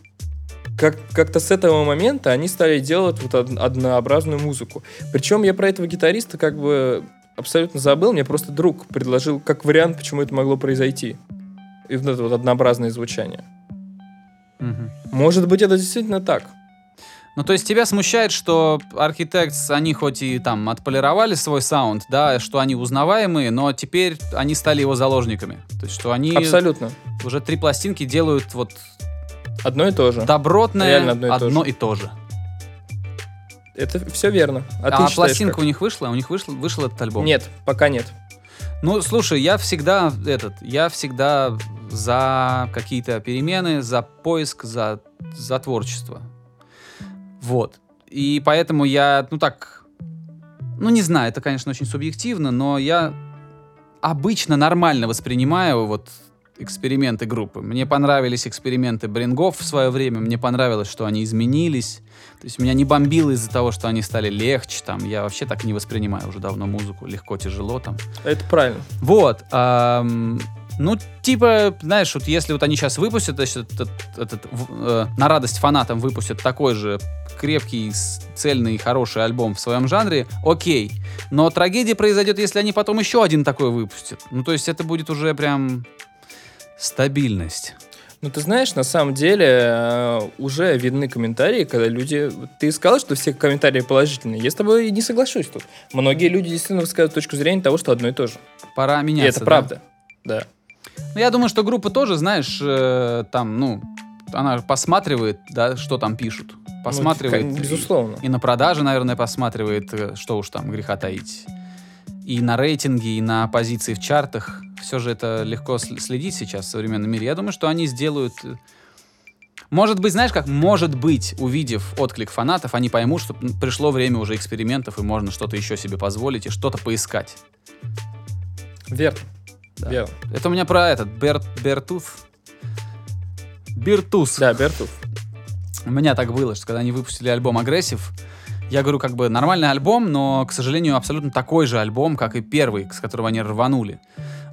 как- как-то с этого момента они стали делать вот од- однообразную музыку. Причем я про этого гитариста как бы абсолютно забыл. Мне просто друг предложил как вариант, почему это могло произойти. И вот это вот однообразное звучание. Мгм. Может быть, это действительно так. Ну, то есть тебя смущает, что Architects, они хоть и там отполировали свой саунд, да, что они узнаваемые, но теперь они стали его заложниками. То есть, что они Абсолютно. уже три пластинки делают вот Одно и то же. добротное Реально одно и то одно же. и то же. Это все верно. А, А, ты пластинка как? у них вышла? У них вышел, вышел этот альбом? Нет, пока нет. Ну, слушай, я всегда этот, я всегда за какие-то перемены, за поиск, за, за творчество. Вот. И поэтому я, ну так, ну не знаю, это, конечно, очень субъективно, но я обычно нормально воспринимаю вот эксперименты группы. Мне понравились эксперименты Брингов в свое время, мне понравилось, что они изменились. То есть меня не бомбило из-за того, что они стали легче, там, я вообще так не воспринимаю уже давно музыку, легко, тяжело, там. Это правильно. Вот. ам, ну, типа, знаешь, вот если вот они сейчас выпустят этот, этот, в- э, на радость фанатам выпустят такой же крепкий, цельный, хороший альбом в своем жанре, окей. Но трагедия произойдет, если они потом еще один такой выпустят. Ну, то есть это будет уже прям стабильность. Ну, ты знаешь, на самом деле э, уже видны комментарии, когда люди... Ты сказал, что все комментарии положительные. Я с тобой не соглашусь тут. Многие люди действительно высказывают точку зрения того, что одно и то же. Пора И меняться. это да? правда. Да. Ну, я думаю, что группа тоже, знаешь, э, там, ну, она посматривает, да, что там пишут. Посматривает. Ну, и- безусловно. И на продаже, наверное, посматривает, э, что уж там греха таить. И на рейтинге, и на позиции в чартах. Все же это легко сл- следить сейчас в современном мире. Я думаю, что они сделают... э, Может быть, знаешь как? Может быть, увидев отклик фанатов, они поймут, что пришло время уже экспериментов, и можно что-то еще себе позволить, и что-то поискать. Верно. Да. Верно. Это у меня про этот, Bear, Beartooth. Beartooth. Да, Beartooth. У меня так было, что когда они выпустили альбом «Aggressive», я говорю, как бы нормальный альбом, но, к сожалению, абсолютно такой же альбом, как и первый, с которого они рванули.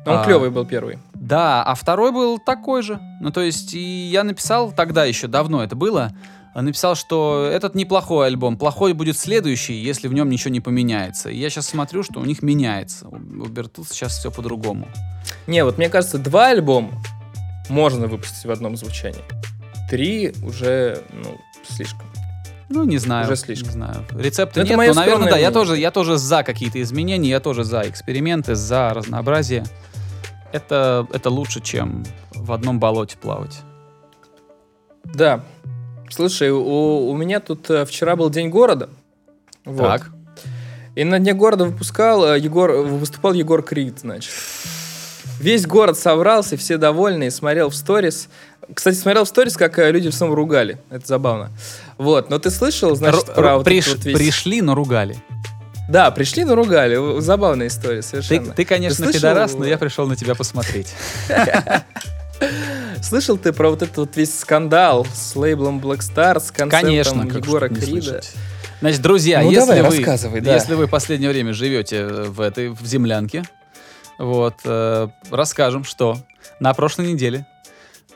Но он А, клевый был первый. Да, а второй был такой же. Ну, то есть, и я написал тогда еще, давно это было, написал, что этот неплохой альбом, плохой будет следующий, если в нем ничего не поменяется. И я сейчас смотрю, что у них меняется. У Beartooth сейчас все по-другому. Не, вот мне кажется, два альбома можно выпустить в одном звучании. Три уже, ну, слишком. Ну, не знаю. Уже слишком. Не знаю. Рецепта Ну, это нет, но, наверное, да. Я тоже, я тоже за какие-то изменения, я тоже за эксперименты, за разнообразие. Это, это лучше, чем в одном болоте плавать. Да. Слушай, у, у меня тут э, вчера был День города. Вот. Так. И на Дне города выпускал э, Егор, выступал Егор Крид, значит. Весь город собрался, все довольные, смотрел в сторис. Кстати, смотрел в сторис, как э, люди в самом ругали. Это забавно. Вот, но ты слышал, значит, Р- про приш- вот весь- Пришли, но ругали. Да, пришли, но ругали. Забавная история, Ты, совершенно. ты, конечно, Ты слышал- пидорас, но я пришел на тебя посмотреть. Слышал ты про вот этот вот весь скандал с лейблом Black Star, с концертом Конечно, Егора Крида? Значит, друзья, Ну, если, давай, вы, да. если вы в последнее время живете в этой в землянке, вот, э, расскажем, что на прошлой неделе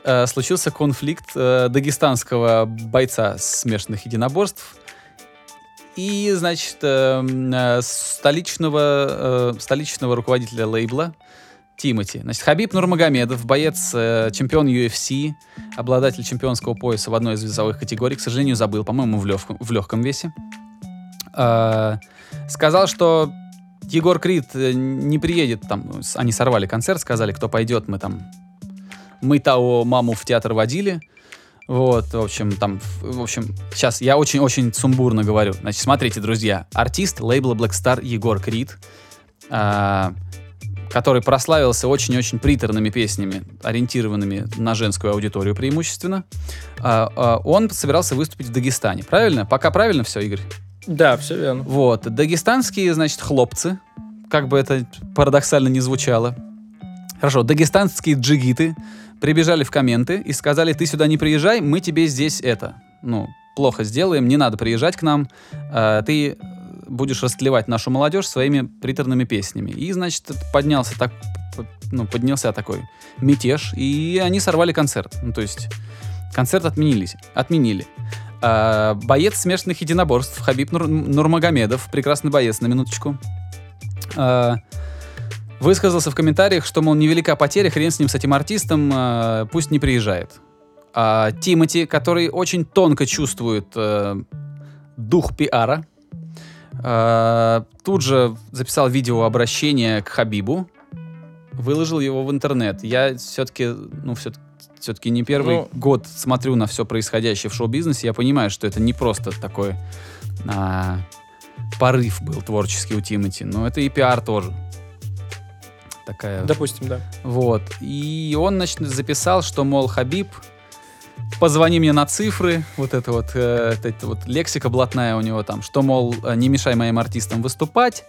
э, случился конфликт э, дагестанского бойца смешанных единоборств и, значит, эм, э, столичного, э, столичного руководителя лейбла Тимати. Значит, Хабиб Нурмагомедов, боец, э, чемпион UFC, обладатель чемпионского пояса в одной из весовых категорий, к сожалению, забыл, по-моему, в, легком, в легком весе. Сказал, что Егор Крид не приедет, там, они сорвали концерт, сказали, кто пойдет, мы там, мы того маму в театр водили, вот, в общем, там, в общем, сейчас я очень-очень сумбурно говорю. Значит, смотрите, друзья, артист лейбла Black Star Егор Крид, а, который прославился очень-очень приторными песнями, ориентированными на женскую аудиторию преимущественно, а, а, он собирался выступить в Дагестане. Правильно? Пока правильно все, Игорь? Да, все верно. Вот, дагестанские, значит, хлопцы, как бы это парадоксально не звучало. Хорошо, дагестанские джигиты прибежали в комменты и сказали, ты сюда не приезжай, мы тебе здесь это, ну, плохо сделаем, не надо приезжать к нам, э, ты будешь растлевать нашу молодежь своими приторными песнями. И, значит, поднялся так, ну, поднялся такой мятеж, и они сорвали концерт. Ну, то есть концерт отменились, отменили. А, боец смешанных единоборств Хабиб Нур- Нурмагомедов, прекрасный боец, на минуточку, а, высказался в комментариях, что, мол, невелика потеря, хрен с ним, с этим артистом, а, пусть не приезжает. А Тимати, который очень тонко чувствует э, дух пиара, а, тут же записал видеообращение к Хабибу, выложил его в интернет. Я все-таки, ну, все все-таки не первый Ну. год смотрю на все происходящее в шоу-бизнесе, я понимаю, что это не просто такой а, порыв был творческий у Тимати, но это и пиар тоже. Такая Допустим, да. вот. И он, значит, записал, что, мол, Хабиб, позвони мне на цифры, вот это вот, э, это вот лексика блатная у него там, что, мол, не мешай моим артистам выступать,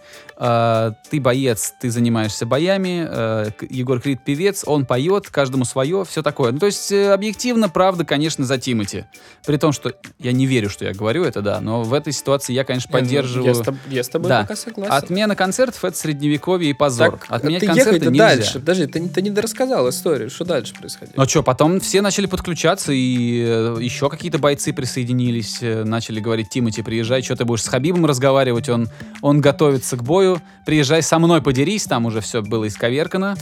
ты боец, ты занимаешься боями, э, Егор Крид певец, он поет, каждому свое, все такое. Ну, то есть, э, объективно, правда, конечно, за Тимати. При том, что я не верю, что я говорю это, да, но в этой ситуации я, конечно, поддерживаю... Я с, тоб- я с тобой Да. пока согласен. Отмена концертов — это средневековье и позор. Так, Отменять ты концерты нельзя. дальше. Подожди, ты, не- ты не дорассказал историю. Что дальше происходило? Ну что, потом все начали подключаться, и э, еще какие-то бойцы присоединились, э, начали говорить, Тимати, приезжай, что ты будешь с Хабибом разговаривать, он, он готовится к бою, приезжай со мной подерись, там уже все было исковеркано.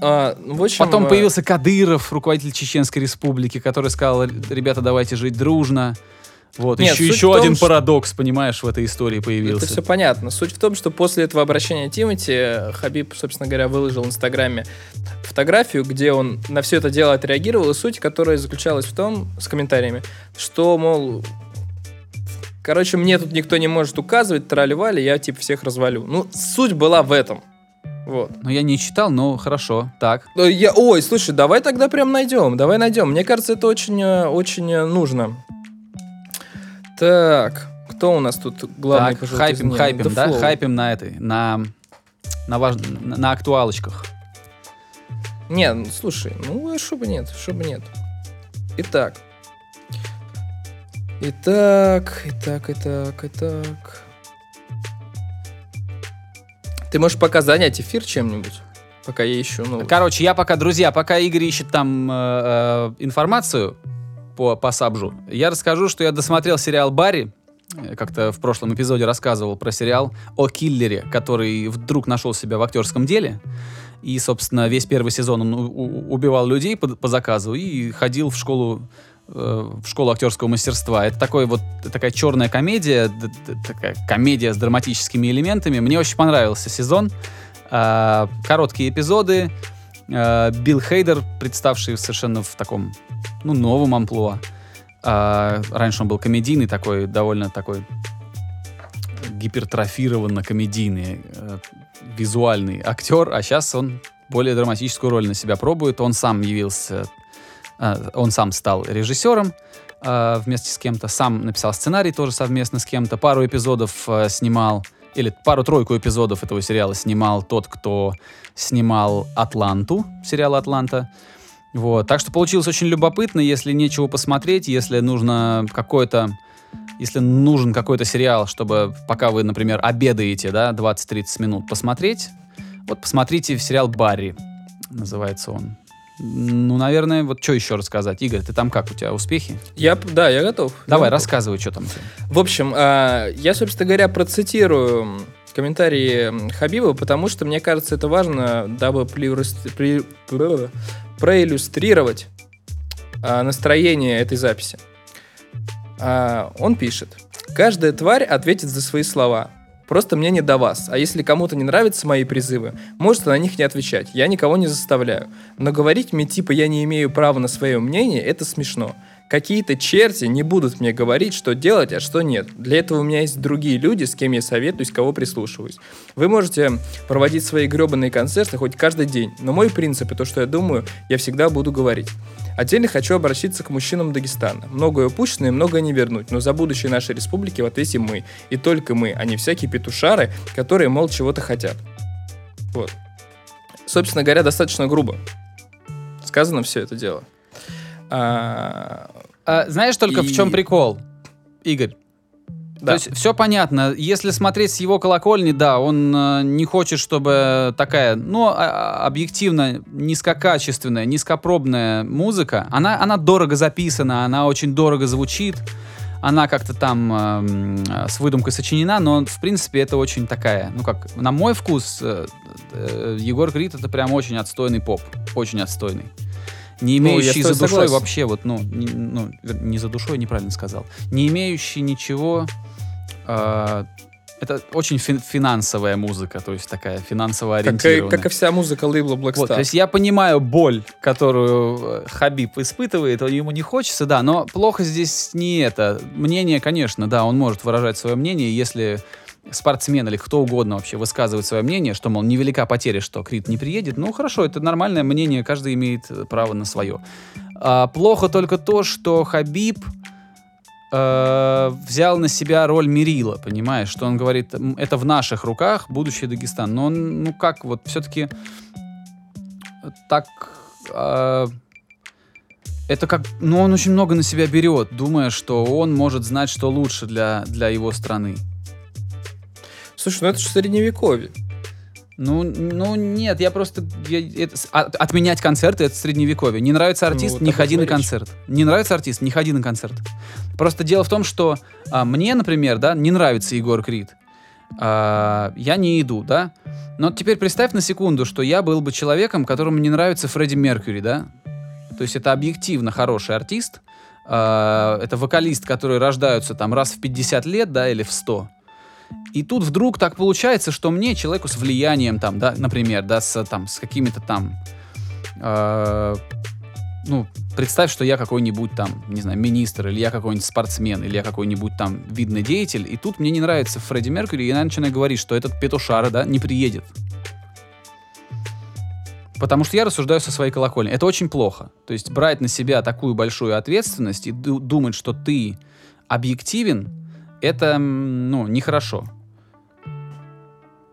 А, в общем, Потом э, появился Кадыров, руководитель Чеченской республики, который сказал, ребята, давайте жить дружно. Вот, Нет, еще, еще том, один что- парадокс, понимаешь, в этой истории появился. Это все понятно. Суть в том, что после этого обращения Тимати э, Хабиб, собственно говоря, выложил в Инстаграме фотографию, где он на все это дело отреагировал, и суть которая заключалась в том, с комментариями, что, мол, короче, мне тут никто не может указывать, трали я типа всех развалю. Ну, суть была в этом. Вот. Ну, я не читал, но хорошо, так. Ну, Я, ой, слушай, давай тогда прям найдем, давай найдем. Мне кажется, это очень, э, очень э, нужно. Так, кто у нас тут главный так, хайпим, хайпим, The да, Flow. хайпим на этой, на, на, важ... на, на актуалочках. Не, ну, слушай, ну, что бы нет, что бы нет. Итак. Итак, итак, итак, итак. Ты можешь пока занять эфир чем-нибудь, пока я ищу новость. Короче, я пока, друзья, пока Игорь ищет там э, э, информацию по, по Сабжу, я расскажу, что я досмотрел сериал «Барри», Э, как-то в прошлом эпизоде рассказывал про сериал о киллере, который вдруг нашел себя в актерском деле. И, собственно, весь первый сезон он убивал людей по, по заказу и ходил в школу в школу актерского мастерства. Это такой вот такая черная комедия, такая комедия с драматическими элементами. Мне очень понравился сезон. А, короткие эпизоды. А, Билл Хейдер, представший совершенно в таком, ну, новом амплуа. А, раньше он был комедийный такой, довольно такой гипертрофированно комедийный, э, визуальный актер, а сейчас он более драматическую роль на себя пробует. Он сам явился, э, он сам стал режиссером э, вместе с кем-то, сам написал сценарий тоже совместно с кем-то, пару эпизодов э, снимал, или пару-тройку эпизодов этого сериала снимал тот, кто снимал «Атланту», сериал «Атланта». Вот. Так что получилось очень любопытно, если нечего посмотреть, если нужно какое-то если нужен какой-то сериал, чтобы пока вы, например, обедаете, да, 20-30 минут посмотреть, вот посмотрите сериал «Барри», называется он. Ну, наверное, вот что еще рассказать? Игорь, ты там как, у тебя успехи? Я, да, я готов. Давай, Я готов. рассказывай, что там. В общем, а, я, собственно говоря, процитирую комментарии Хабиба, потому что мне кажется, это важно, дабы проиллюстрировать а, настроение этой записи. А, Он пишет. Каждая тварь ответит за свои слова. Просто мне не до вас. А если кому-то не нравятся мои призывы, может на них не отвечать. Я никого не заставляю. Но говорить мне типа я не имею права на свое мнение, это смешно. Какие-то черти не будут мне говорить, что делать, а что нет. Для этого у меня есть другие люди, с кем я советуюсь, кого прислушиваюсь. Вы можете проводить свои гребаные концерты хоть каждый день, но мой принцип и то, что я думаю, я всегда буду говорить. Отдельно хочу обратиться к мужчинам Дагестана. Многое упущено и многое не вернуть, но за будущее нашей республики в ответе мы. И только мы, а не всякие петушары, которые, мол, чего-то хотят. Вот. Собственно говоря, достаточно грубо. Сказано все это дело. А, А, знаешь только в И- чем прикол, Игорь? Да. То есть все понятно. Если смотреть с его колокольни, да, он э, не хочет, чтобы такая, ну, а- а, объективно низкокачественная, низкопробная музыка, она, она дорого записана, она очень дорого звучит, она как-то там эм, э, с выдумкой сочинена, но в принципе это очень такая, ну как, на мой вкус, э, э, Егор Крид это прям очень отстойный поп, очень отстойный. Не Ну, имеющий тобой за душой согласен. вообще, вот, ну не, ну, не за душой, неправильно сказал, не имеющий ничего а, это очень фин- финансовая музыка, то есть такая финансово как, и, ориентированная. как и вся музыка лейбла Black Вот, Star. то есть я понимаю боль, которую э, Хабиб испытывает, ему не хочется, да, но плохо здесь не это. Мнение, конечно, да, он может выражать свое мнение, если спортсмен или кто угодно вообще высказывает свое мнение, что, мол, невелика потеря, что Крит не приедет, ну хорошо, это нормальное мнение, каждый имеет право на свое. А, плохо только то, что Хабиб э, взял на себя роль Мерила, понимаешь, что он говорит, «М, это в наших руках будущее Дагестан. Но он, ну как, вот все-таки так... э, это как, ну он очень много на себя берет, думая, что он может знать, что лучше для, для его страны. Слушай, ну это же средневековье. Ну, ну нет, я просто я- это с- а- отменять концерты это средневековье. Не нравится Ну, артист, вот не ходи этом на концерт. Не нравится артист, не ходи на концерт. Просто дело в том, что а, мне, например, да, не нравится Егор Крид. А, я не иду, да. Но теперь представь на секунду, что я был бы человеком, которому не нравится Фредди Меркьюри, да. То есть это объективно хороший артист. а, это вокалист, которые рождаются там раз в 50 лет, да, или в 100. И тут вдруг так получается, что мне, человеку с влиянием, там, да, например, да, с, там, с какими-то там, э, ну, представь, что я какой-нибудь там, не знаю, министр, или я какой-нибудь спортсмен, или я какой-нибудь там видный деятель, и тут мне не нравится Фредди Меркьюри, и я начинаю говорить, что этот петушара, да, не приедет. Потому что я рассуждаю со своей колокольни. Это очень плохо. То есть брать на себя такую большую ответственность и ду- думать, что ты объективен, это, ну, нехорошо.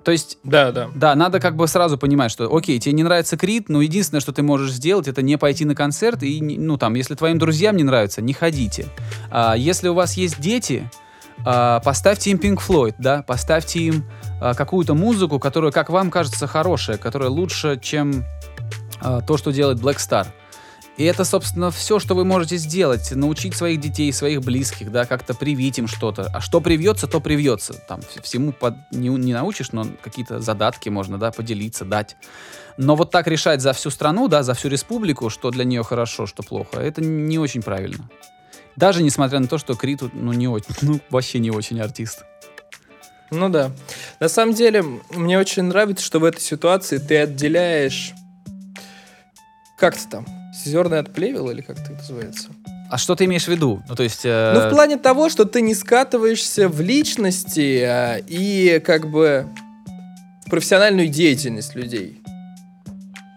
То есть, Да, да. да, надо как бы сразу понимать, что, окей, тебе не нравится Крит, но единственное, что ты можешь сделать, это не пойти на концерт, и, ну, там, если твоим друзьям не нравится, не ходите. А, если у вас есть дети, а, поставьте им Pink Floyd, да, поставьте им а, какую-то музыку, которая, как вам кажется, хорошая, которая лучше, чем а, то, что делает Black Star. И это, собственно, все, что вы можете сделать. Научить своих детей, своих близких, да, как-то привить им что-то. А что привьется, то привьется. Там вс- всему под- не, не научишь, но какие-то задатки можно, да, поделиться, дать. Но вот так решать за всю страну, да, за всю республику, что для нее хорошо, что плохо, это не очень правильно. Даже несмотря на то, что Крит, ну, не очень, ну, вообще не очень артист. Ну да. На самом деле, мне очень нравится, что в этой ситуации ты отделяешь... Как ты там? Зерна от плевел или как это называется? А что ты имеешь в виду? Ну, то есть... э, Ну, в плане того, что ты не скатываешься в личности а, и как бы в профессиональную деятельность людей.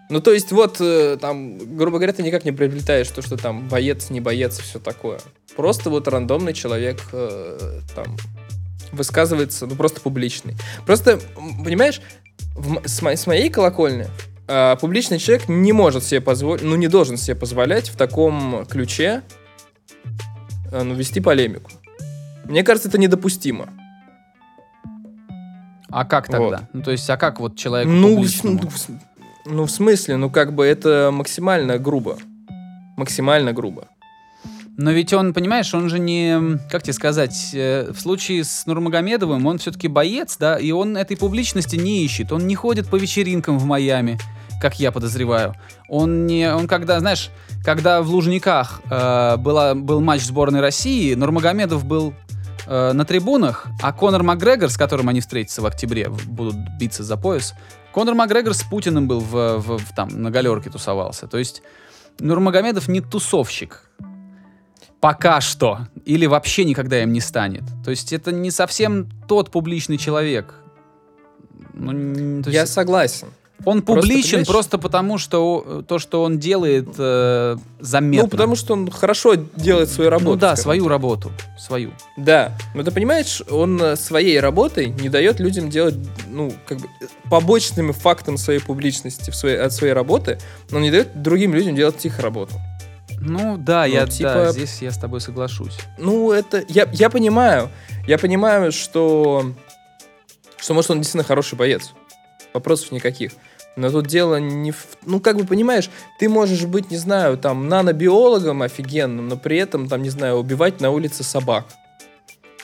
Ну, то есть, вот, э, там, грубо говоря, ты никак не приобретаешь то, что там боец, не боец все такое. Просто вот рандомный человек э, там высказывается, ну, просто публичный. Просто, понимаешь, в с, мо- с моей колокольни а, публичный человек не может себе позволить, ну, не должен себе позволять в таком ключе э, ну, вести полемику. Мне кажется, это недопустимо. А как тогда? Вот. Ну, то есть, а как вот человек Ну, публичному? с- Ну, в смысле, ну как бы это максимально грубо. Максимально грубо. Но ведь он, понимаешь, он же не, как тебе сказать, э, в случае с Нурмагомедовым он все-таки боец, да, и он этой публичности не ищет. Он не ходит по вечеринкам в Майами, как я подозреваю. Он не, он когда, знаешь, когда в Лужниках э, была, был матч сборной России, Нурмагомедов был э, на трибунах, а Конор Макгрегор, с которым они встретятся в октябре, будут биться за пояс, Конор Макгрегор с Путиным был в, в- в- там на галерке тусовался. То есть Нурмагомедов не тусовщик. Пока что. Или вообще никогда им не станет. То есть это не совсем тот публичный человек. Ну, то Я есть согласен. Он просто, публичен понимаешь- просто потому, что то, что он делает, э, заметно. Ну, потому что он хорошо делает свою работу. Ну да, свою работу. Свою. Да, но ты понимаешь, он э, своей работой не дает людям делать, ну, как бы, побочным фактом своей публичности в своей, от своей работы, но не дает другим людям делать их работу. Ну да, я типа- да, здесь я с тобой соглашусь. Ну, это... Я, я понимаю, я понимаю, что... Что, может, он действительно хороший боец. Вопросов никаких. Но тут дело не в... Ну, как бы, понимаешь, ты можешь быть, не знаю, там, нанобиологом офигенным, но при этом, там, не знаю, убивать на улице собак.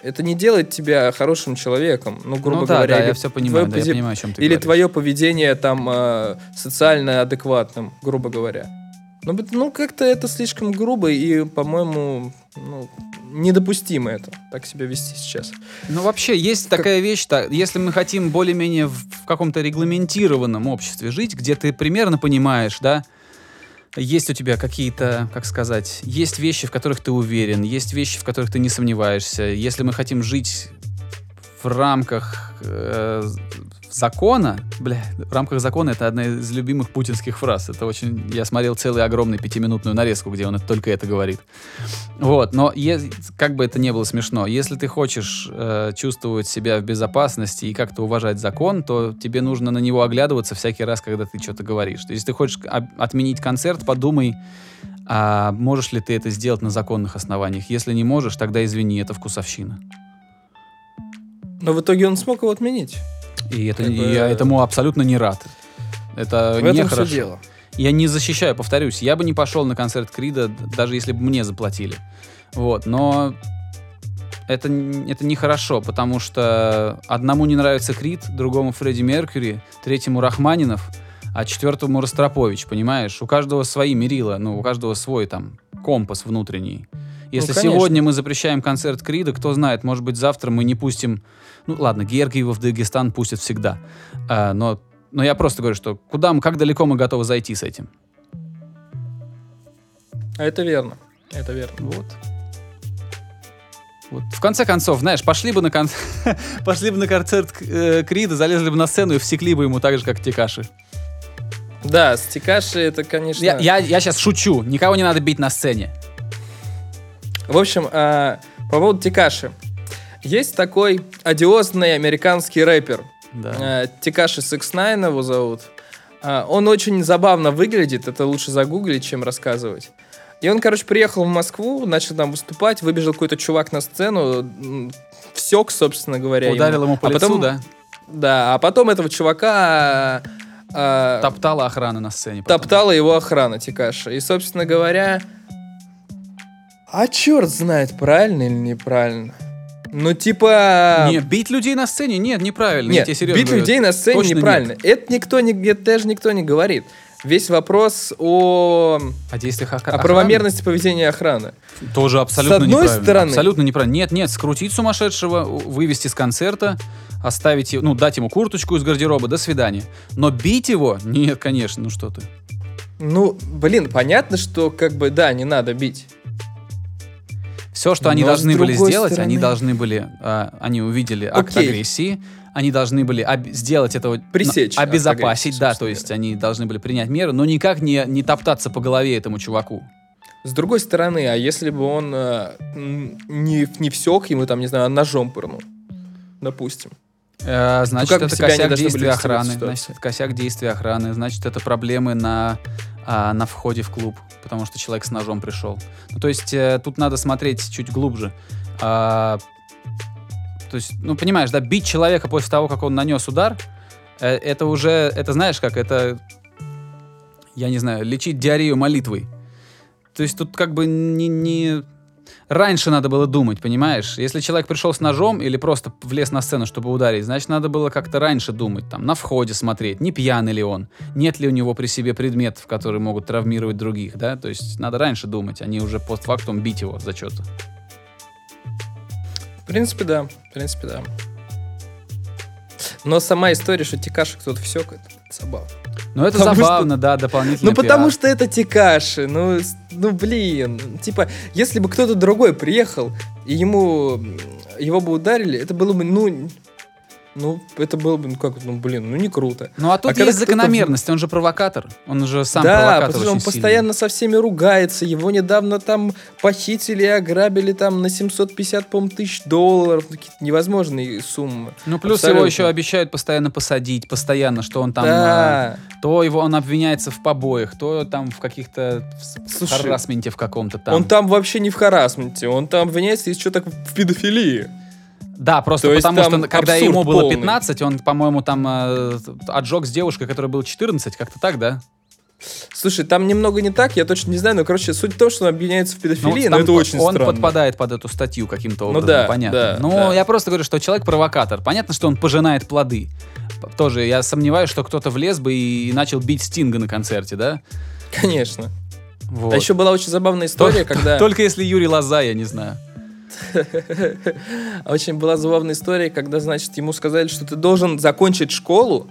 Это не делает тебя хорошим человеком, ну, грубо ну да, говоря. да, или я все понимаю, да, я понимаю, о чем ты Или говоришь. твое поведение там э, социально адекватным, грубо говоря. Ну, ну, как-то это слишком грубо и, по-моему, ну, недопустимо это, так себя вести сейчас. Ну, вообще, есть такая вещь, так, если мы хотим более-менее в, в каком-то регламентированном обществе жить, где ты примерно понимаешь, да, есть у тебя какие-то, как сказать, есть вещи, в которых ты уверен, есть вещи, в которых ты не сомневаешься. Если мы хотим жить в рамках э, закона, бля, в рамках закона это одна из любимых путинских фраз. Это очень, я смотрел целый огромный пятиминутную нарезку, где он это- только это говорит. Вот, но е- как бы это не было смешно, если ты хочешь э, чувствовать себя в безопасности и как-то уважать закон, то тебе нужно на него оглядываться всякий раз, когда ты что-то говоришь. То есть, если ты хочешь отменить концерт, подумай, а можешь ли ты это сделать на законных основаниях. Если не можешь, тогда извини, это вкусовщина. Но в итоге он смог его отменить. И это, Как бы- я этому абсолютно не рад. Это в этом нехорошо. все дело. Я не защищаю, повторюсь, я бы не пошел на концерт Крида, даже если бы мне заплатили. Вот, но это, это нехорошо, потому что одному не нравится Крид, другому Фредди Меркьюри, третьему Рахманинов, а четвертому Ростропович, понимаешь? У каждого свои мерила, ну, у каждого свой там компас внутренний. Если конечно. сегодня мы запрещаем концерт Крида, кто знает, может быть, завтра мы не пустим... Ну, ладно, Георгиева в Дагестан пустят всегда. А, но, но я просто говорю, что куда мы, как далеко мы готовы зайти с этим. А это верно. Это верно. Вот. Вот. В конце концов, знаешь, пошли бы на, кон... пошли бы на концерт э, Крида, залезли бы на сцену и всекли бы ему так же, как Текаши. Да, стекаши это, конечно... Я, я, я сейчас шучу, никого не надо бить на сцене. В общем, а, по поводу Текаши. Есть такой одиозный американский рэпер. Да. Э, Текаши 69 его зовут. А, Он очень забавно выглядит, это лучше загуглить, чем рассказывать. И он, короче, приехал в Москву, начал там выступать, выбежал какой-то чувак на сцену, всек, собственно говоря. Ударил ему по А лицу, потом- да? Да, а потом этого чувака а, Топтала охрана на сцене. потом. топтала его охрана Текаша. И, собственно говоря, а черт знает, правильно или неправильно. Ну, типа... Не, бить людей на сцене? Нет, неправильно. Нет, бить говорю. людей на сцене Точно неправильно. Это никто не, это даже никто не говорит. Весь вопрос о, О действиях охра- о охраны? правомерности поведения охраны. Тоже абсолютно С одной неправильно. стороны- Абсолютно неправильно. Нет, нет, скрутить сумасшедшего, вывести с концерта, оставить его, ну, дать ему курточку из гардероба, до свидания. Но бить его? Нет, конечно, ну что ты. Ну, блин, понятно, что как бы, да, не надо бить. Все, что они Но должны были сделать, они стороны- должны были, а, они увидели акт Окей. агрессии, они должны были об- сделать этого, Пресечь ну, акт обезопасить, агрессии, да, то есть они должны были принять меры, но никак не, не топтаться по голове этому чуваку. С другой стороны, а если бы он э, не, не всек, ему там, не знаю, ножом пырнул, допустим. Э, значит, бы это они косяк действия охраны. Значит, это косяк действия охраны. Значит, это проблемы на, а, на входе в клуб, потому что человек с ножом пришел. Ну, то есть э, тут надо смотреть чуть глубже. А, то есть, ну, понимаешь, да, бить человека после того, как он нанес удар, э, это уже, это знаешь как, это я не знаю, лечить диарею молитвой. То есть тут как бы не, не... Раньше надо было думать, понимаешь? Если человек пришел с ножом или просто влез на сцену, чтобы ударить, значит, надо было как-то раньше думать, там, на входе смотреть, не пьяный ли он, нет ли у него при себе предметов, которые могут травмировать других, да? То есть надо раньше думать, а не уже постфактум бить его за что-то. В принципе, да. В принципе, да. Но сама история, что Тикаши кто-то всекает, это забавно. Ну, это Потому забавно, да, дополнительно. Ну, потому что это Тикаши. Ну, ну, блин. Типа, если бы кто-то другой приехал, и ему... Его бы ударили, это было бы, ну... Ну, это было бы, ну как, ну, блин, ну не круто. Ну, а тут А есть закономерность, он же провокатор. Он же сам да, провокатор потому он сильный. постоянно со всеми ругается. Его недавно там похитили ограбили там на 750, по тысяч долларов. Ну, Какие-то невозможные суммы. Ну, плюс Абсолютно. его еще обещают постоянно посадить, постоянно, что он там... да. э, то его он обвиняется в побоях, то там в каких-то Слушай, харасменте в каком-то там. Он там вообще не в харасменте. Он там обвиняется еще так в педофилии. Да, просто То потому что когда ему было полный. 15, он, по-моему, там э, отжег с девушкой, которой было 14, как-то так, да? Слушай, там немного не так, я точно не знаю, но, короче, суть в том, что он обвиняется в Ну, педофилии, там но это очень он странно. подпадает под эту статью каким-то Ну образом, да, понятно. да, ну, да. я просто говорю, что человек провокатор. Понятно, что он пожинает плоды. Тоже я сомневаюсь, что кто-то влез бы и, начал бить Стинга на концерте, да? Конечно. Вот. А еще была очень забавная история, Тол- когда... Только если Юрий Лоза, я не знаю. Очень была забавная история, когда, значит, ему сказали, что ты должен закончить школу,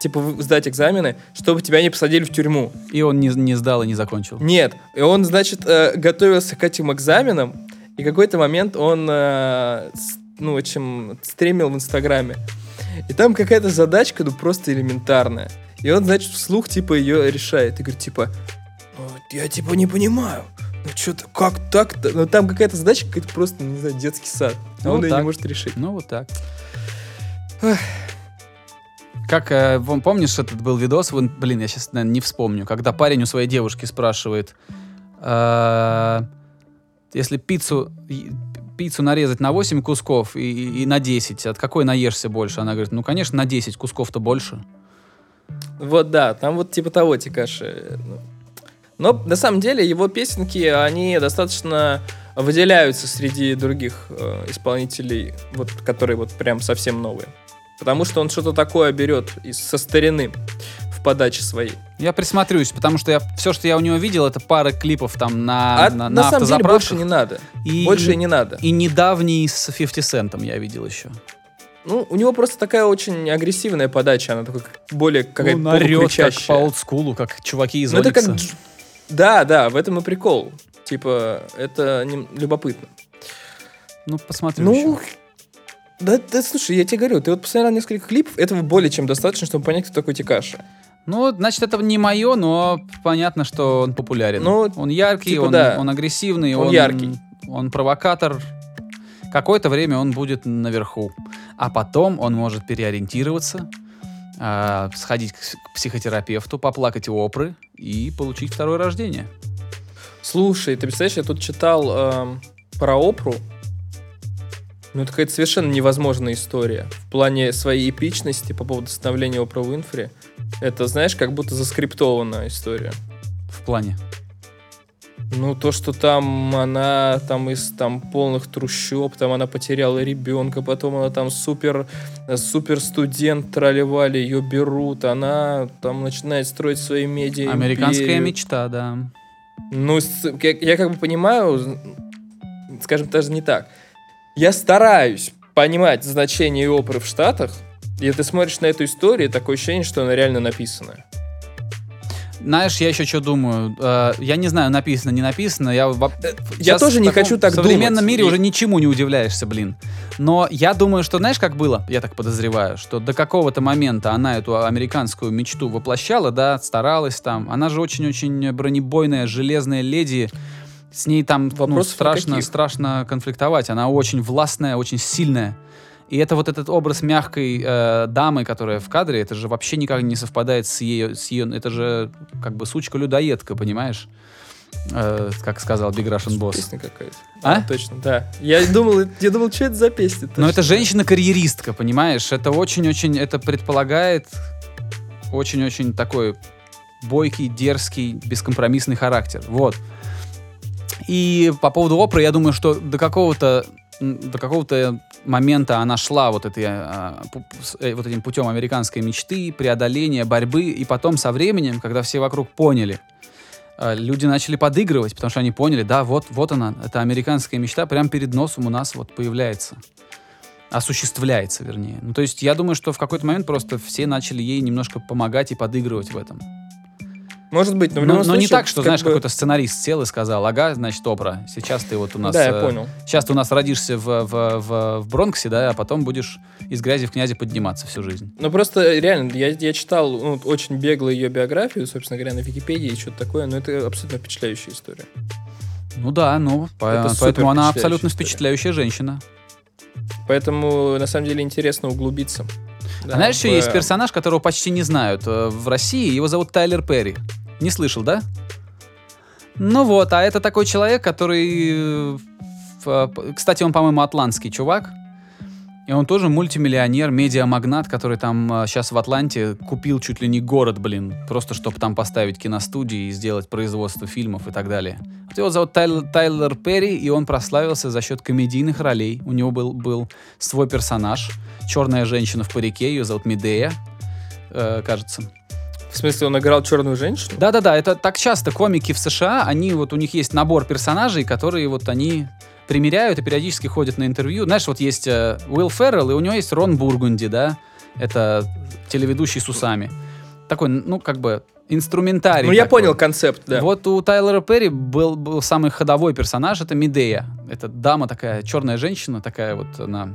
типа сдать экзамены, чтобы тебя не посадили в тюрьму. И он не, не сдал и не закончил. Нет, и он, значит, э, готовился к этим экзаменам, и какой-то момент он, э, ну, в общем, стримил в Инстаграме. И там какая-то задачка, ну, просто элементарная. И он, значит, вслух, типа, ее решает. И говорит, типа, «Ну, я, типа, не понимаю. Ну, что-то, как так-то? Ну, там какая-то задачка, какая-то просто, не знаю, детский сад. А Ну, он ее так. не может решить. Ну, вот так. Как, э, помнишь, этот был видос, блин, я сейчас, наверное, не вспомню, когда парень у своей девушки спрашивает, э, если пиццу, пиццу нарезать на 8 кусков и, и- и на 10, от какой наешься больше? Она говорит, ну, конечно, на 10 кусков-то больше. Вот да, там вот типа того Тикаши. Ну. Но на самом деле его песенки, они достаточно выделяются среди других э, исполнителей, вот, которые вот прям совсем новые. Потому что он что-то такое берет из, со старины в подаче своей. Я присмотрюсь, потому что я, все, что я у него видел, это пара клипов там на, А на, на, на самом деле больше не надо. И, Больше и не надо. И недавний с 50 центом я видел еще. Ну, у него просто такая очень агрессивная подача, она такой более какая-то Он орет как по олдскулу, как чуваки из Ну, это как... Да, да, в этом и прикол. Типа, это не- любопытно. Ну, посмотрю Ну, еще. да, да, слушай, я тебе говорю, ты вот посмотрел несколько клипов, этого более чем достаточно, чтобы понять, кто такой Тикаши. Ну, значит, это не мое, но понятно, что он популярен. Ну, он яркий, типа он, да. он агрессивный, Он он, яркий. Он провокатор. Какое-то время он будет наверху. А потом он может переориентироваться, а, сходить к психотерапевту, поплакать у опры и получить второе рождение. Слушай, ты представляешь, я тут читал эм, про Опру. Ну, это какая-то совершенно невозможная история. В плане своей эпичности по поводу становления Опры Уинфри. Это, знаешь, как будто заскриптованная история. В плане. Ну, то, что там она там из там полных трущоб, там она потеряла ребенка, потом она там супер, супер студент тролливали, ее берут, она там начинает строить свои медиа. Американская мечта, да. Ну, я, я как бы понимаю, скажем, даже не так. Я стараюсь понимать значение оперы в Штатах, и ты смотришь на эту историю, такое ощущение, что она реально написана. Знаешь, я еще что думаю? Э, я не знаю, написано, не написано. Я, во- Я тоже в не хочу так современном думать. мире И- уже ничему не удивляешься, блин. Но я думаю, что знаешь, как было? Я так подозреваю, что до какого-то момента она эту американскую мечту воплощала, да, старалась там. Она же очень-очень бронебойная, железная леди. С ней там ну, страшно, никаких. страшно конфликтовать. Она очень властная, очень сильная. И это вот этот образ мягкой э, дамы, которая в кадре, это же вообще никак не совпадает с ее, с ее это же как бы сучка-людоедка, понимаешь? Э, как сказал Big Russian Boss. Песня какая-то. А? точно, да. Я думал, я думал, что это за песня? Но точно. это женщина-карьеристка, понимаешь? Это очень-очень, это предполагает очень-очень такой бойкий, дерзкий, бескомпромиссный характер. Вот. И по поводу Опры, я думаю, что до какого-то до какого-то момента она шла вот, этой, а, э, вот этим путем американской мечты, преодоления, борьбы, и потом со временем, когда все вокруг поняли, а, люди начали подыгрывать, потому что они поняли, да, вот, вот она, эта американская мечта прямо перед носом у нас вот появляется. Осуществляется, вернее. Ну, то есть я думаю, что в какой-то момент просто все начали ей немножко помогать и подыгрывать в этом. Может быть, но в Но, любом но не случае, так, что, как знаешь, бы- какой-то сценарист сел и сказал, ага, значит, Опра, сейчас ты вот у нас... Да, я э, понял. Сейчас ты у нас родишься в, в, в, в Бронксе, да, а потом будешь из грязи в князи подниматься всю жизнь. Ну просто реально, я, я читал ну, очень бегло ее биографию, собственно говоря, на Википедии и что-то такое, но это абсолютно впечатляющая история. Ну да, ну, по- поэтому она абсолютно история. впечатляющая женщина. Поэтому, на самом деле, интересно углубиться. А Да, знаешь, еще есть персонаж, которого почти не знают э, в России, его зовут Тайлер Перри. Не слышал, да? Ну вот, а это такой человек, который... э, Кстати, он, по-моему, атлантский чувак. И он тоже мультимиллионер, медиамагнат, который там сейчас в Атланте купил чуть ли не город, блин, просто чтобы там поставить киностудии и сделать производство фильмов и так далее. Вот его зовут Тайл- Тайлер Перри, и он прославился за счет комедийных ролей. У него был, был свой персонаж, черная женщина в парике, ее зовут Медея, э, кажется. В смысле, он играл черную женщину? Да-да-да, это так часто комики в США, они вот у них есть набор персонажей, которые вот они примеряют и периодически ходят на интервью. Знаешь, вот есть э, Уилл Феррелл, и у него есть Рон Бургунди, да, это телеведущий с усами. Такой, ну, как бы, инструментарий. Ну, я такой. понял концепт, да. Вот у Тайлера Перри был, был самый ходовой персонаж, это Медея. Это дама такая, черная женщина, такая вот она...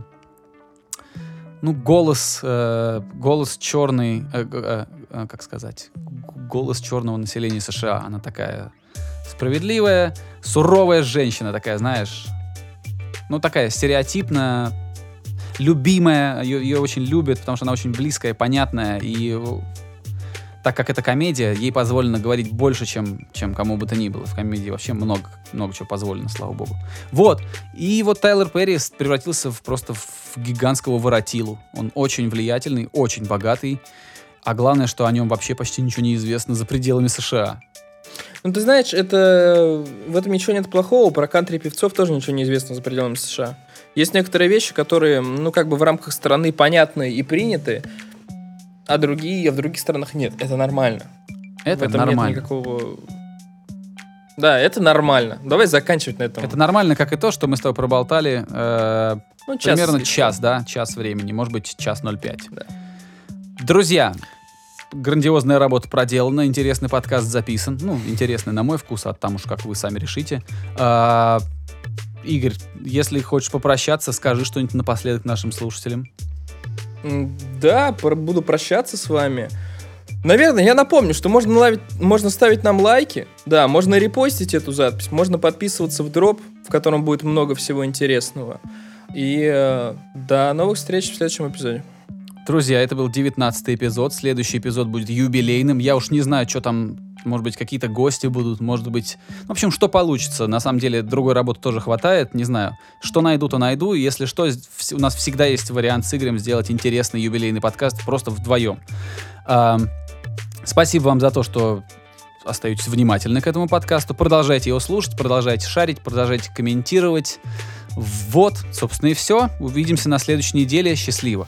Ну, голос, э, голос черный, э, э, э, как сказать, голос черного населения США. Она такая справедливая, суровая женщина такая, знаешь, ну, такая стереотипная, любимая, ее, ее очень любят, потому что она очень близкая, понятная, и так как это комедия, ей позволено говорить больше, чем, чем кому бы то ни было. В комедии вообще много, много чего позволено, слава богу. Вот. И вот Тайлер Перри превратился в, просто в гигантского воротилу. Он очень влиятельный, очень богатый. А главное, что о нем вообще почти ничего не известно за пределами США. Ну, ты знаешь, это в этом ничего нет плохого. Про кантри-певцов тоже ничего не известно за пределами США. Есть некоторые вещи, которые, ну, как бы в рамках страны понятны и приняты, а другие, а в других странах нет. Это нормально. Это в этом нормально. нет никакого... Да, это нормально. Давай заканчивать на этом. Это нормально, как и то, что мы с тобой проболтали э, Ну, час примерно час, да, час времени, может быть, час 05. Да. Друзья, грандиозная работа проделана, интересный подкаст записан. Ну, интересный на мой вкус, а там уж как вы сами решите. А, Игорь, если хочешь попрощаться, скажи что-нибудь напоследок нашим слушателям. Да, буду прощаться с вами. Наверное, я напомню, что можно, лавить- можно ставить нам лайки, да, можно репостить эту запись, можно подписываться в дроп, в котором будет много всего интересного. И э, до новых встреч в следующем эпизоде. Друзья, это был 19 эпизод. Следующий эпизод будет юбилейным. Я уж не знаю, что там, может быть, какие-то гости будут, может быть... В общем, что получится. На самом деле, другой работы тоже хватает. Не знаю. Что найду, то найду. Если что, у нас всегда есть вариант с Игорем сделать интересный юбилейный подкаст просто вдвоем. Ам, Спасибо вам за то, что остаетесь внимательны к этому подкасту. Продолжайте его слушать, продолжайте шарить, продолжайте комментировать. Вот, собственно, и все. Увидимся на следующей неделе. Счастливо.